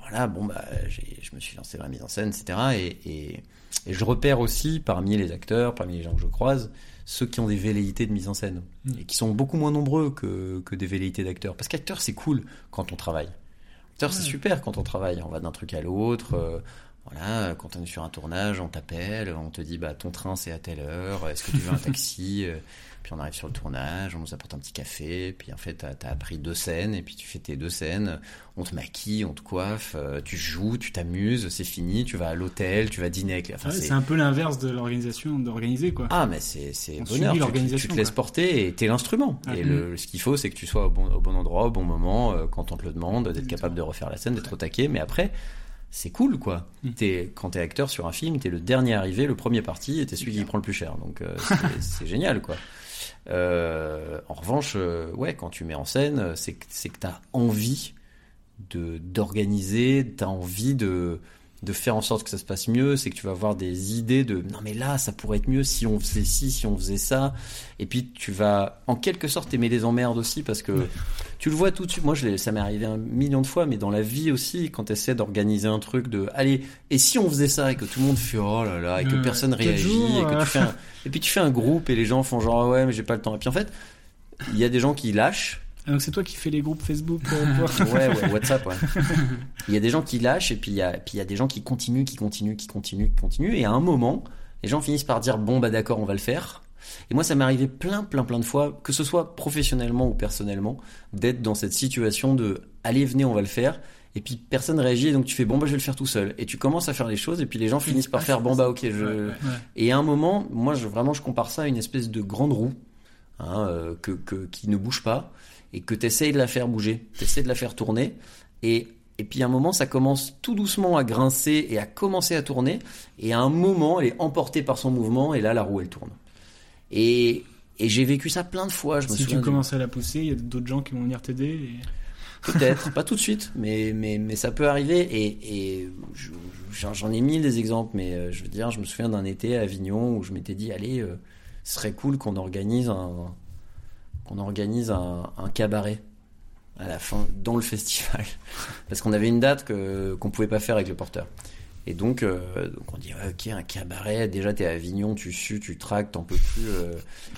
C: voilà, bon bah, je me suis lancé dans la mise en scène, etc. Et, et, et je repère aussi parmi les acteurs, parmi les gens que je croise, ceux qui ont des velléités de mise en scène
D: Mm.
C: et qui sont beaucoup moins nombreux que, que des velléités d'acteurs. Parce qu'acteur, c'est cool quand on travaille. Acteur, c'est super quand on travaille. On va d'un truc à l'autre. euh, voilà, quand on est sur un tournage, on t'appelle, on te dit bah ton train c'est à telle heure. Est-ce que tu veux un taxi Euh, Puis on arrive sur le tournage, on nous apporte un petit café. Puis en fait, t'as as appris deux scènes et puis tu fais tes deux scènes. On te maquille, on te coiffe, euh, tu joues, tu t'amuses, c'est fini. Tu vas à l'hôtel, tu vas dîner avec. les- Enfin,
D: ouais,
C: c'est-
D: un peu l'inverse de l'organisation, d'organiser, quoi.
C: ah, mais c'est, c'est
D: On
C: bonheur. Tu- Tu, te laisses
D: quoi.
C: porter et t'es l'instrument. Et le, ce qu'il faut, c'est que tu sois au bon, au bon endroit, au bon moment, euh, quand on te le demande, d'être capable de refaire la scène, d'être au taquet. Mais après, c'est cool, quoi.
D: Mm.
C: T'es, quand t'es acteur sur un film, t'es le dernier arrivé, le premier parti, et t'es celui qui prend le plus cher. Donc, euh, c'est génial, quoi. Euh, en revanche, euh, ouais, quand tu mets en scène, euh, c'est que, que t'as envie de, d'organiser, t'as envie de, de faire en sorte que ça se passe mieux, c'est que tu vas avoir des idées de non mais là ça pourrait être mieux si on faisait ci, si on faisait ça, et puis tu vas en quelque sorte aimer les emmerdes aussi parce que tu le vois tout de suite. Moi, je ça m'est arrivé un million de fois, mais dans la vie aussi, quand tu essaies d'organiser un truc de, allez, et si on faisait ça et que tout le monde fait oh là là et que
D: Euh,
C: personne réagit et que tu fais un, et puis tu fais un groupe et les gens font genre ouais mais j'ai pas le temps. Et puis en fait, il y a des gens qui lâchent.
D: Ah, donc c'est toi qui fais les groupes Facebook euh,
C: Ouais, ouais, WhatsApp, ouais. Il y a des gens qui lâchent et puis il y a, puis il y a des gens qui continuent, qui continuent, qui continuent, qui continuent. Et à un moment, les gens finissent par dire bon bah d'accord, on va le faire. Et moi, ça m'est arrivé plein, plein, plein de fois, que ce soit professionnellement ou personnellement, d'être dans cette situation de allez, venez, on va le faire. Et puis personne réagit, et donc tu fais bon bah je vais le faire tout seul. Et tu commences à faire les choses, et puis les gens finissent par faire bon bah ok je. Et à un moment, moi je vraiment je compare ça à une espèce de grande roue hein, euh, que, que- qui ne bouge pas et que tu essayes de la faire bouger, tu essaies de la faire tourner et, et puis à un moment ça commence tout doucement à grincer et à commencer à tourner et à un moment elle est emportée par son mouvement et là la roue elle tourne. Et, et j'ai vécu ça plein de fois, je me
D: Si tu
C: du-
D: commences à la pousser, il y a d'autres gens qui vont venir t'aider. et-
C: Peut-être, pas tout de suite, mais, mais, mais ça peut arriver. Et, et je- j'en ai mille des exemples, mais euh, je veux dire, je me souviens d'un été à Avignon où je m'étais dit, allez, euh, ce serait cool qu'on organise un, qu'on organise un, un cabaret à la fin, dans le festival. Parce qu'on avait une date que, qu'on pouvait pas faire avec le porteur. Et donc, euh, donc on dit, ouais, ok, un cabaret, déjà t'es à Avignon, tu sues, tu traques, t'en peux plus. euh.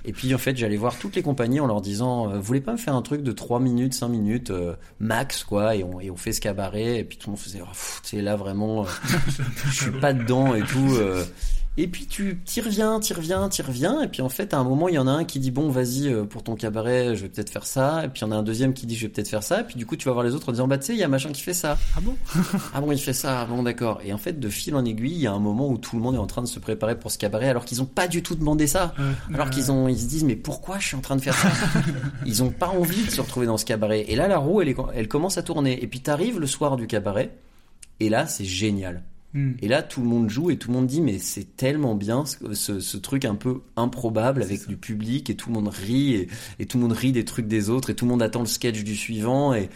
C: Et puis en fait, j'allais voir toutes les compagnies en leur disant, euh, vous voulez pas me faire un truc de 3 minutes, 5 minutes, max, quoi, et on, et on fait ce cabaret, et puis tout le monde faisait, oh, pff, tu sais, là vraiment, je suis pas dedans et tout. Et puis tu t'y reviens, t'y reviens, t'y reviens, et puis en fait, à un moment, il y en a un qui dit, bon, vas-y, euh, pour ton cabaret, je vais peut-être faire ça, et puis il y en a un deuxième qui dit, je vais peut-être faire ça, et puis du coup, tu vas voir les autres en disant, bah tu sais, il y a machin qui fait ça.
D: Ah bon?
C: Ah bon, il fait ça, bon d'accord. Et en fait, de fil en aiguille, il y a un moment où tout le monde est en train de se préparer pour ce cabaret alors qu'ils ont pas du tout demandé ça. Alors qu'ils ont, ils se disent, mais pourquoi je suis en train de faire ça? Ils ont pas envie de se retrouver dans ce cabaret. Et là, la roue, elle, est- elle commence à tourner. Et puis t'arrives le soir du cabaret, et là, c'est génial. Et là, tout le monde joue et tout le monde dit, mais c'est tellement bien ce, truc un peu improbable avec du public et tout le monde rit et, et tout le monde rit des trucs des autres et tout le monde attend le sketch du suivant et,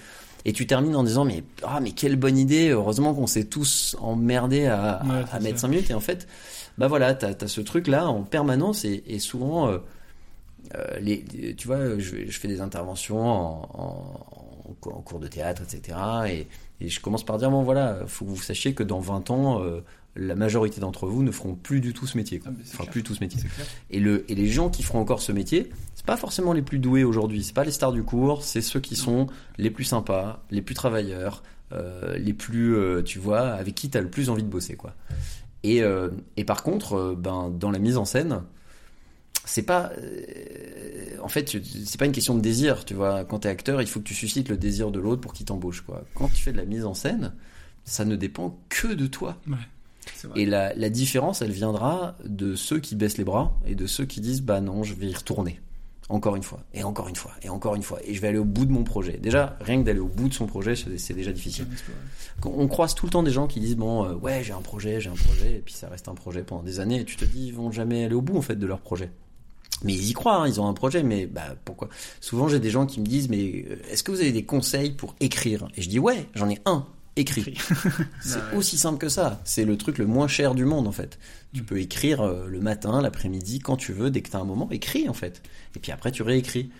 C: et tu termines en disant, mais, ah, mais quelle bonne idée, heureusement qu'on s'est tous emmerdés à,
D: Ouais,
C: mettre
D: ça.
C: 5 minutes. Et en fait, bah voilà, t'as as ce truc-là en permanence et, et souvent, euh, euh, les, les- tu vois, je, je fais des interventions en, en- en cours- de théâtre, etc. Et, et je commence par dire, bon voilà, faut que vous sachiez que dans 20 ans, euh, la majorité d'entre vous ne feront plus du tout ce métier. Quoi. Enfin, plus tout ce métier. Et, le, et les gens qui feront encore ce métier, c'est pas forcément les plus doués aujourd'hui, c'est pas les stars du cours, c'est ceux qui sont les plus sympas, les plus travailleurs, euh, les plus, euh, tu vois, avec qui tu as le plus envie de bosser, quoi. Et, et par contre, ben, dans la mise en scène, c'est pas euh, en fait c'est pas une question de désir tu vois. Quand t'es acteur il faut que tu suscites le désir de l'autre pour qu'il t'embauche quoi. Quand tu fais de la mise en scène ça ne dépend que de toi.
D: Ouais, c'est vrai.
C: et la, la différence elle viendra de ceux qui baissent les bras et de ceux qui disent bah non je vais y retourner. Encore une fois. Et encore une fois. Et encore une fois. Et je vais aller au bout de mon projet. Déjà rien que d'aller au bout de son projet c'est c'est déjà difficile. On croise tout le temps des gens qui disent bon euh, ouais j'ai un projet j'ai un projet et puis ça reste un projet pendant des années et tu te dis ils vont jamais aller au bout en fait de leur projet mais ils y croient, hein, ils ont un projet, mais bah pourquoi? Souvent j'ai des gens qui me disent mais euh, est-ce que vous avez des conseils pour écrire? Et je dis ouais, j'en ai un, écrit. c'est
D: Ouais.
C: aussi simple que ça. C'est le truc le moins cher du monde en fait. Tu peux écrire euh, le matin, l'après-midi, quand tu veux, dès que tu as un moment, écris en fait. Et puis après tu réécris.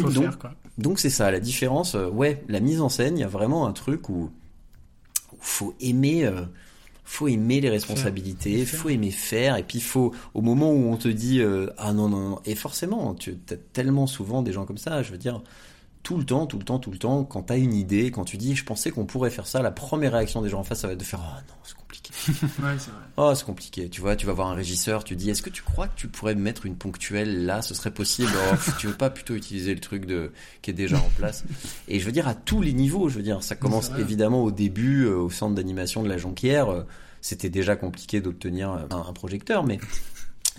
D: Faut
C: donc
D: faire, quoi.
C: donc c'est ça la différence. euh, ouais, la mise en scène, il y a vraiment un truc où où faut aimer euh, faut aimer les responsabilités, faut aimer faire, et puis faut au moment où on te dit euh, ah non non, non. et forcément tu as tellement souvent des gens comme ça, je veux dire tout le temps, tout le temps, tout le temps, quand t'as une idée, quand tu dis je pensais qu'on pourrait faire ça, la première réaction des gens en face ça va être de faire ah non.
D: Ouais, c'est vrai.
C: Oh, c'est compliqué. Tu vois, tu vas voir un régisseur, tu dis, est-ce que tu crois que tu pourrais mettre une ponctuelle là? Ce serait possible. Oh, tu veux pas plutôt utiliser le truc de qui est déjà en place Et je veux dire à tous les niveaux. Je veux dire, ça commence évidemment au début euh, au centre d'animation de la Jonquière. euh, C'était déjà compliqué d'obtenir euh, un, un projecteur, mais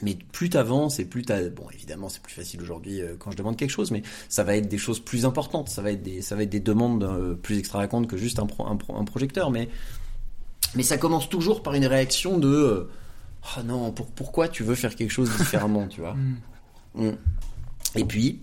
C: mais plus t'avances et plus t'as bon évidemment c'est plus facile aujourd'hui euh, quand je demande quelque chose mais ça va être des choses plus importantes ça va être des ça va être des demandes euh, plus extravagantes que juste un, pro- un, pro- un projecteur mais mais ça commence toujours par une réaction de euh, oh non pour, pourquoi tu veux faire quelque chose différemment tu vois Mm. et puis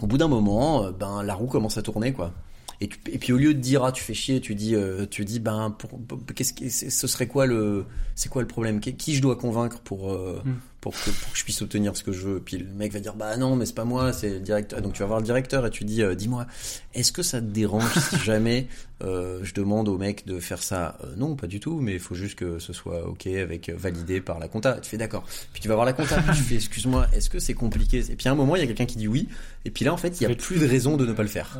C: au bout d'un moment euh, ben la roue commence à tourner quoi et, tu- et puis au lieu de dire ah tu fais chier tu dis euh, tu dis ben pour, pour- qu'est-ce que ce serait quoi le c'est quoi le problème? Qui, qui je dois convaincre pour euh,
D: Mm.
C: Pour que, pour que je puisse obtenir ce que je veux. Puis le mec va dire bah non mais c'est pas moi, c'est le directeur. Donc tu vas voir le directeur et tu dis euh, dis-moi, est-ce que ça te dérange si jamais euh, je demande au mec de faire ça? Euh, Non, pas du tout, mais il faut juste que ce soit ok avec validé par la compta. Tu fais d'accord. Puis tu vas voir la compta, puis tu fais excuse-moi, est-ce que c'est compliqué? Et puis à un moment il y a quelqu'un qui dit oui, et puis là en fait il y a plus de raison de ne pas le faire.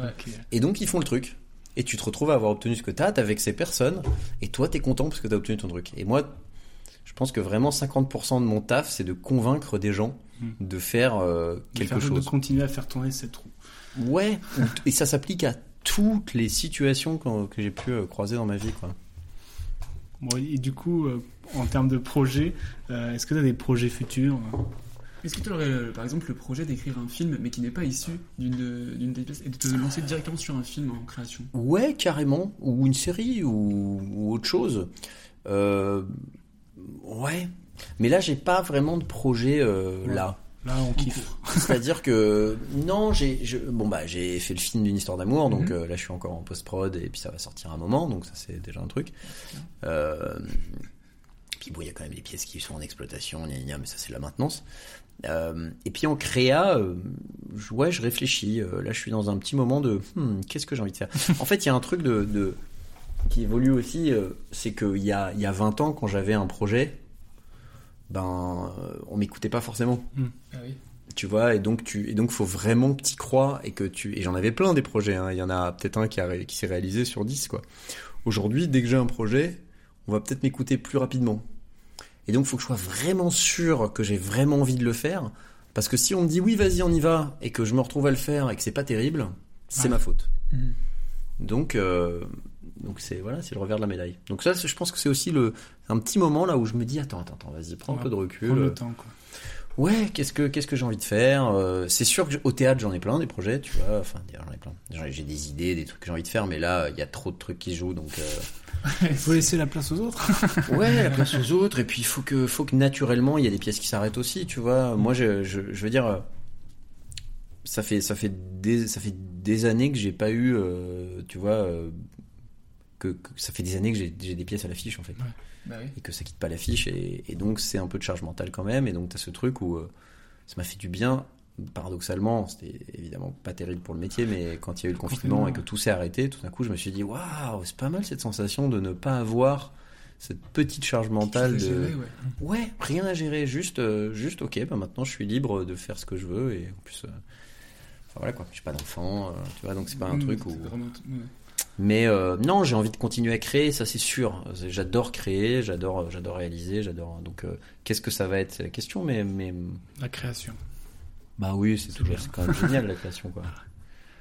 C: Et donc ils font le truc. Et tu te retrouves à avoir obtenu ce que t'as, t'es avec ces personnes, et toi t'es content parce que t'as obtenu ton truc. Et moi, je pense que vraiment 50% de mon taf, c'est de convaincre des gens
D: Hmm.
C: de faire euh,
D: De
C: quelque
D: faire-
C: chose.
D: De continuer à faire tourner cette roue.
C: Ouais, ou- et ça s'applique à toutes les situations que, que j'ai pu euh, croiser dans ma vie, quoi.
D: Bon, et du coup, euh, en termes de projets, euh, est-ce que tu as des projets futurs
A: Est-ce que tu aurais, euh, par exemple, le projet d'écrire un film, mais qui n'est pas issu d'une d'une des pièces, et de te lancer directement sur un film en création?
C: Ouais, carrément. Ou une série, ou, ou autre chose. Euh, ouais. Mais là, j'ai pas vraiment de projet euh,
D: Ouais.
C: là.
D: Là, on kiffe.
C: C'est-à-dire que non, j'ai bon bah j'ai fait le film d'une histoire d'amour, donc
D: Mhm.
C: euh, là je suis encore en post prod et puis ça va sortir un moment, donc ça c'est déjà un truc. Euh, puis bon, il y a quand même des pièces qui sont en exploitation, gna, gna, mais ça c'est la maintenance. Euh, et puis en créa, ouais, je réfléchis. Là, je suis dans un petit moment de hmm, qu'est-ce que j'ai envie de faire? En fait, il y a un truc de, de- qui évolue aussi, euh, c'est qu'il y a, il y a 20 ans, quand j'avais un projet, ben, euh, on m'écoutait pas forcément.
A: Ah oui.
C: Tu vois, et donc tu, et donc faut vraiment que tu crois et que tu, et j'en avais plein des projets. hein. Il y en a peut-être un qui, a qui s'est réalisé sur 10 quoi. Aujourd'hui, dès que j'ai un projet, on va peut-être m'écouter plus rapidement. Et donc, faut que je sois vraiment sûr que j'ai vraiment envie de le faire. Parce que si on me dit oui, vas-y, on y va, et que je me retrouve à le faire et que c'est pas terrible, c'est
A: Ouais.
C: ma faute.
A: Mhm.
C: Donc, euh, donc c'est voilà, c'est le revers de la médaille. Donc ça, je pense que c'est aussi le un petit moment là où je me dis attends, attends, attends, vas-y, prends un peu de recul.
D: le temps, quoi.
C: Ouais, qu'est-ce que qu'est-ce que j'ai envie de faire Euh, C'est sûr que au théâtre j'en ai plein des projets, tu vois. Enfin, j'en ai plein. J'ai des idées, des trucs que j'ai envie de faire, mais là il y a trop de trucs qui se jouent, donc. euh,
D: Il faut laisser la place aux autres.
C: Ouais, la place aux autres, et puis il faut que, faut que naturellement il y a des pièces qui s'arrêtent aussi, tu vois. Moi, je, je, je veux dire, euh, ça fait, ça fait des, ça fait des années que j'ai pas eu, euh, tu vois, euh, que, que ça fait des années que j'ai des pièces à l'affiche en fait.
A: Bah oui.
C: Et que ça quitte pas l'affiche, et, et donc c'est un peu de charge mentale quand même, et donc t'as ce truc où euh, ça m'a fait du bien. Paradoxalement, c'était évidemment pas terrible pour le métier, mais quand il y a eu le confinement et que tout s'est arrêté, tout d'un coup, je me suis dit, waouh, c'est pas mal cette sensation de ne pas avoir cette petite charge mentale de.
A: gérer, ouais.
C: Ouais, rien à gérer, juste, euh, juste ok, bah maintenant je suis libre de faire ce que je veux et en plus, euh, enfin voilà quoi, j'ai pas d'enfant, euh, tu vois, donc c'est pas un
A: Mmh,
C: truc où.
A: vraiment- ouais.
C: Mais euh, non, j'ai envie de continuer à créer, ça c'est sûr. J'adore créer, j'adore, j'adore réaliser, j'adore. Donc euh, qu'est-ce que ça va être, c'est la question, mais mais
D: La création.
C: bah oui, c'est toujours, c'est quand même génial la création quoi.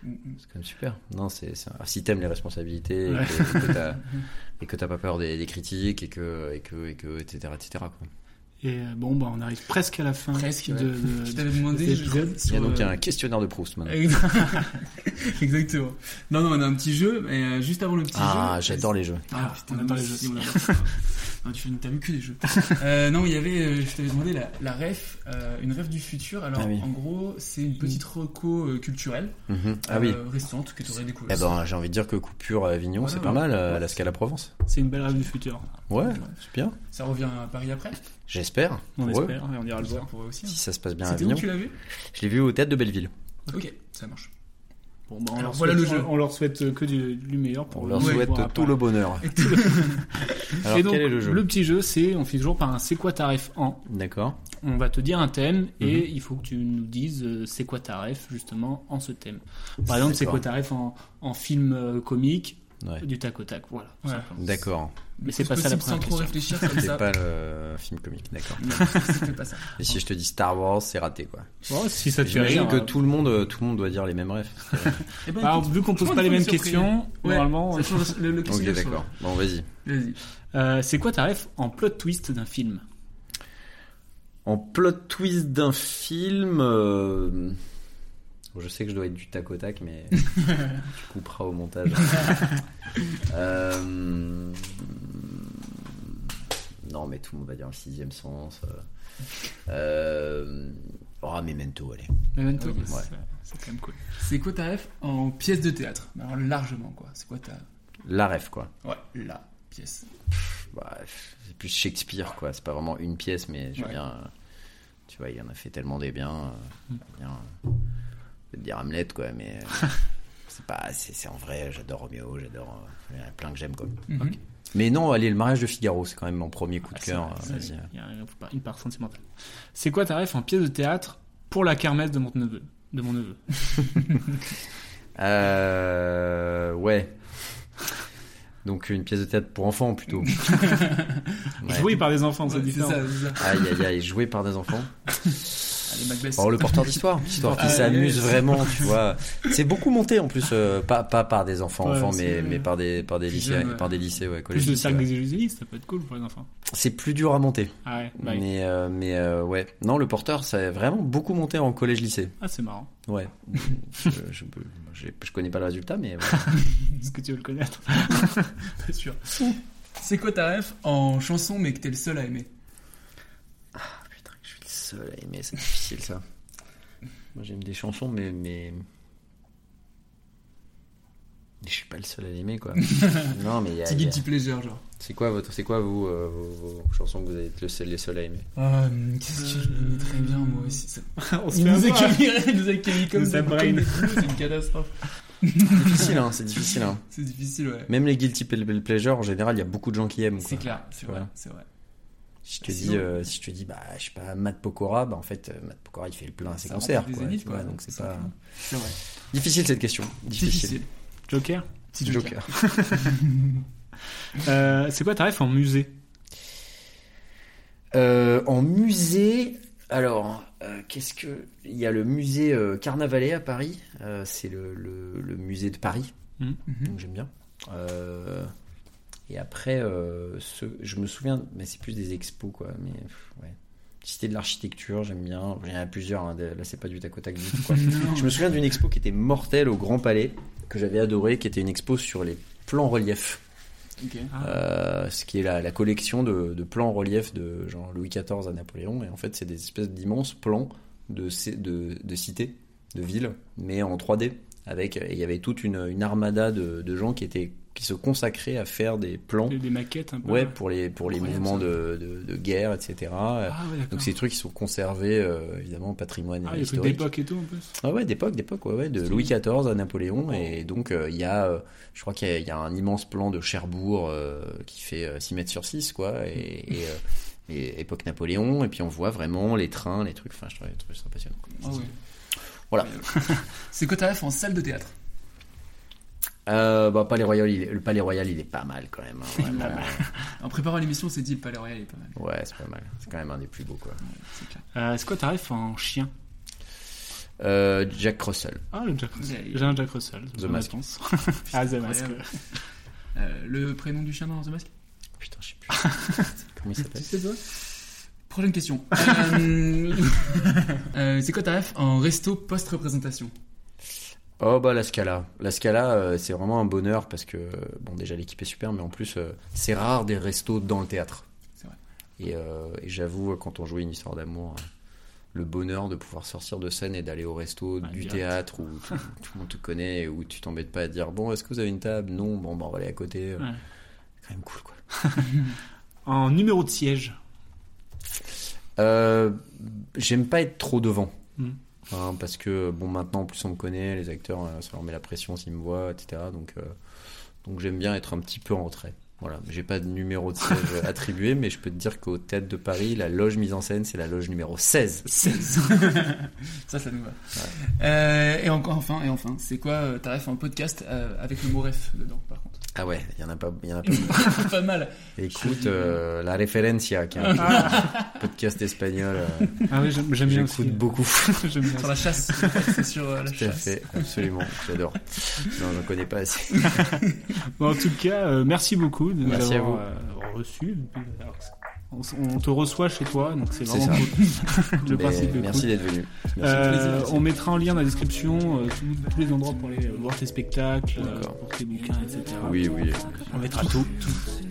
C: C'est quand même super. Non, c'est c'est un- si t'aimes les responsabilités et
D: Ouais.
C: que, et que t'as et que t'as pas peur des, des critiques et que et que et que etc etc quoi.
D: Et euh, bon, bah, on arrive presque à la fin
A: Presque,
D: de,
A: ouais.
D: de-
A: Je t'avais
D: de
A: demandé,
D: épisode.
C: Il y a donc
A: euh,
C: un questionnaire de Proust maintenant.
A: Exactement. Non, non, on a un petit jeu, mais euh, juste avant le petit
C: Ah,
A: jeu.
C: j'adore les jeux.
A: Ah, putain,
D: on adore les jeux
A: Non, tu t'as vu que des jeux. Euh, non, il y avait, euh, je t'avais demandé la, la ref, euh, une ref du futur. Alors,
C: Ah oui.
A: en gros, c'est une petite reco culturelle,
C: Mhm. Ah
A: euh,
C: oui.
A: récente que tu aurais découvert.
C: Eh ben, j'ai envie de dire que coupure à Avignon,
A: Voilà,
C: c'est pas
A: ouais.
C: mal à la Scala Provence.
D: C'est une belle rêve du futur.
C: Ouais, c'est bien.
A: Ça revient à Paris après
C: J'espère.
D: On
C: eux.
D: espère, et on ira le voir.
A: pour eux aussi. hein.
C: Si ça se passe bien à
A: C'était où
C: Avignon.
A: tu l'as vu?
C: Je l'ai vu au théâtre de Belleville.
A: Ok, ça marche.
D: Bon, bah, on,
A: Alors,
D: leur
A: voilà
D: souhaite,
A: le jeu.
D: on leur souhaite que du, du meilleur pour
C: On leur souhaite tout le bonheur.
A: Et tout le-
C: Alors
D: et donc,
C: quel est le jeu
D: petit jeu, c'est on fait toujours par un c'est quoi ta ref en.
C: D'accord.
D: On va te dire un thème et
C: Mhm.
D: il faut que tu nous dises euh, c'est quoi ta ref justement en ce thème. Par exemple, c'est quoi ta ref en, en film euh, comique
C: Ouais.
D: du tac au tac. Voilà.
A: Ouais.
C: D'accord.
D: Mais c'est pas ça la
A: sans
D: première
A: trop
D: question.
A: réfléchir comme
C: C'est pas le film comique, d'accord.
A: C'était pas ça.
C: Et si je te dis Star Wars, c'est raté quoi.
D: Bon, si ça
C: J'imagine que
D: euh,
C: tout le monde, euh, tout le monde doit dire les mêmes rêves.
A: Eh ben,
D: Alors,
A: écoute,
D: vu qu'on pose pas les mêmes questions,
A: Ouais,
D: normalement.
A: ça change le, le
C: ok, d'accord. Bon, vas-y.
A: Vas-y.
D: euh, c'est quoi ta ref en plot twist d'un film?
C: En plot twist d'un film, euh, bon, je sais que je dois être du tac au tac, mais tu couperas au montage. Euh, Non, mais tout le monde va dire le sixième sens. euh. Euh... Oh, Memento, allez.
A: Memento.
C: Ouais.
D: c'est- quand même cool.
A: C'est quoi ta ref en pièce de théâtre? Alors largement quoi. C'est quoi ta
C: La rêve, quoi.
A: ouais la pièce
C: Bah, c'est plus Shakespeare, quoi. C'est pas vraiment une pièce, mais je veux
A: Ouais.
C: bien. euh, tu vois, il en a fait tellement des biens. euh,
D: Mm.
C: bien, je vais te dire Hamlet, quoi, mais euh, c'est pas, c'est c'est en vrai, j'adore Roméo, j'adore, euh, il y en a plein que j'aime, quoi.
D: Ok.
C: Mais non, allez, le mariage de Figaro, c'est quand même mon premier coup de
D: Ah,
C: cœur. euh.
D: Il y a un- une part sentimentale. C'est quoi ta ref en pièce de théâtre pour la kermesse de mon neveu De mon neveu.
C: Euh, ouais. Donc une pièce de théâtre pour enfants plutôt. Ouais.
D: Joué par des enfants, c'est
A: Ouais, c'est
D: différent.
A: ça, ça.
C: Aïe aïe aïe, joué par des enfants.
A: Allez.
C: Oh, le porteur d'histoire, histoire qui
A: Ah,
C: s'amuse vraiment, tu vois. C'est beaucoup monté en plus, euh, pas, pas par des enfants,
D: Ouais,
C: enfants,
D: c'est-
C: mais, mais par des, par des
D: jeune, ouais.
C: par des lycées, ouais,
D: Plus
C: lycées,
D: cercle
C: ouais.
D: des Élysées, ça peut être cool pour les enfants.
C: C'est plus dur à monter.
D: Ah ouais, bah oui.
C: Mais, euh, mais euh, ouais. Non, le porteur, ça a vraiment beaucoup monté en collège-lycée.
D: Ah, c'est marrant.
C: Ouais. je, je, je, je connais pas le résultat, mais voilà.
D: Est-ce que tu veux le connaître?
A: Pas sûr. C'est quoi ta ref en chanson mais que t'es le seul à aimer
C: Putain, je suis le seul à aimer, c'est difficile ça. Moi j'aime des chansons, mais, mais. Mais je suis pas le seul à l'aimer quoi. non, mais il y a.
A: Petit guilty pleasure, genre.
C: C'est quoi, votre, c'est quoi vous, euh, vos, vos chansons que vous êtes le seul, les seuls à aimer?
A: Euh, Qu'est-ce que je le mettrais bien, moi aussi ça...
D: On se
A: Il nous a
D: avoir.
A: accueilli, il nous a accueilli comme ça, c'est une catastrophe.
C: difficile, hein, c'est difficile. Hein.
A: C'est difficile, ouais.
C: Même les guilty ple- pleasure, en général, il y a beaucoup de gens qui aiment.
A: C'est clair, c'est vrai, c'est vrai.
C: Si je te
A: Sinon-
C: dis, euh, si je te dis, bah, je sais pas, Matt Pokora, bah en fait, euh, Matt Pokora, il fait le plein à ses concerts, quoi, vois, donc c'est pas
A: vrai.
C: difficile cette question. Difficile.
A: Difficile.
D: Joker?
A: Petit
C: Joker.
D: Euh, C'est quoi ta ref en musée?
C: Euh, en musée, alors, euh, qu'est-ce que. Il y a le musée euh, Carnavalet à Paris. Euh, c'est le, le- le musée de Paris.
D: Mhm.
C: Donc j'aime bien. Et après, euh, ce, je me souviens, mais c'est plus des expos, quoi. Mais pff, ouais. Cité de l'architecture, j'aime bien. Il y en a plusieurs. hein, de- Là, c'est pas du tac au tac du tout, quoi.
A: Non.
C: Je me souviens d'une expo qui était mortelle au Grand Palais, que j'avais adoré, qui était une expo sur les plans reliefs. Euh, ce qui est la, la collection de, de plans en relief de genre Louis XIV à Napoléon. Et en fait, c'est des espèces d'immenses plans de, de, de cités, de villes, mais en 3D. Avec, et il y avait toute une, une armada de, de gens qui, étaient, qui se consacraient à faire des plans
D: Des, des maquettes un peu
C: ouais, pour les, pour les mouvements de, de, de guerre, etc.
D: Ah ouais.
C: Donc, des trucs qui sont conservés, euh, évidemment, patrimoine
D: Ah,
C: historique.
D: d'époque et tout en plus.
C: Ah ouais, d'époque, d'époque, ouais, ouais, de. Louis XIV à Napoléon.
D: Oh.
C: Et donc, euh, il y a, euh, je crois qu'il y, a- il y a un immense plan de Cherbourg euh, qui fait euh, 6 mètres sur 6, quoi, et, et, et époque Napoléon. Et puis, on voit vraiment les trains, les trucs. Enfin, je trouvais, je trouvais ça impressionnant.
A: Ah ouais.
C: Voilà.
A: C'est quoi ta ref en salle de théâtre?
C: Euh, bah, Palais Royal, il est- le Palais Royal, il est pas mal quand même. hein.
A: En préparant l'émission, on s'est dit le Palais Royal est pas mal.
C: ouais, c'est pas mal. C'est quand même un des plus beaux, quoi.
A: C'est clair.
D: Euh, C'est quoi ta ref en chien?
C: Euh, Jack Russell.
D: Ah, le Jack Russell.
A: Ouais.
D: J'ai un Jack Russell.
C: The Mask.
D: ah, The Mask.
A: Euh, le prénom du chien dans The Mask?
C: Putain, je sais plus. Comment il s'appelle?
A: Sais toi Prochaine question. Euh, euh, c'est quoi ta ref en resto post-représentation?
C: Oh bah la Scala. La Scala, euh, c'est vraiment un bonheur parce que, bon déjà l'équipe est super, mais en plus euh, c'est rare des restos dans le théâtre.
A: C'est vrai.
C: Et, euh, et j'avoue, quand on jouait une histoire d'amour, le bonheur de pouvoir sortir de scène et d'aller au resto du
D: direct.
C: théâtre où tout, tout le monde te connaît et où tu t'embêtes pas à dire bon est-ce que vous avez une table? Non, bon bah on va aller à côté.
D: Ouais.
C: C'est quand même cool quoi.
D: En numéro de siège?
C: J'aime pas être trop devant.
D: Mm.
C: Hein, parce que bon maintenant en plus on me connaît, les acteurs euh, ça leur met la pression s'ils me voient, etc. Donc, euh, donc j'aime bien être un petit peu en retrait. Voilà, j'ai pas de numéro de siège attribué, mais je peux te dire qu'au théâtre de Paris, la loge mise en scène, c'est la loge numéro 16.
A: 16. ça, ça nous va. Euh, et encore, enfin, et enfin, c'est quoi euh, ta ref en podcast euh, avec le mot ref dedans, par contre?
C: Ah ouais, il y en a pas, il y en a pas.
A: Pas mal.
C: Écoute, euh, la Referencia, qui est un podcast espagnol, euh,
D: Ah oui, j'aime bien aussi.
C: j'écoute beaucoup.
D: J'aime bien
A: Sur la chasse. c'est sur euh, la
C: Tout à fait, absolument, j'adore. Non, j'en connais pas assez.
D: Bon, en tout cas, euh, merci beaucoup de nous
C: Merci à
D: avoir
C: vous.
D: euh, reçus. On, te reçoit chez toi, donc c'est vraiment cool. Le
C: Mais
D: principe
C: merci
D: cool.
C: d'être venu. Merci.
D: Euh, on mettra en lien dans la description euh, tous, tous les endroits pour aller voir tes spectacles, euh, pour tes bouquins, etc.
C: Oui, oui.
D: On mettra tout.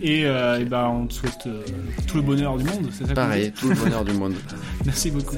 D: Et, euh, et ben, on te souhaite euh, tout le bonheur du monde. C'est ça qu'on
C: Pareil, tout le bonheur du monde.
D: Merci beaucoup.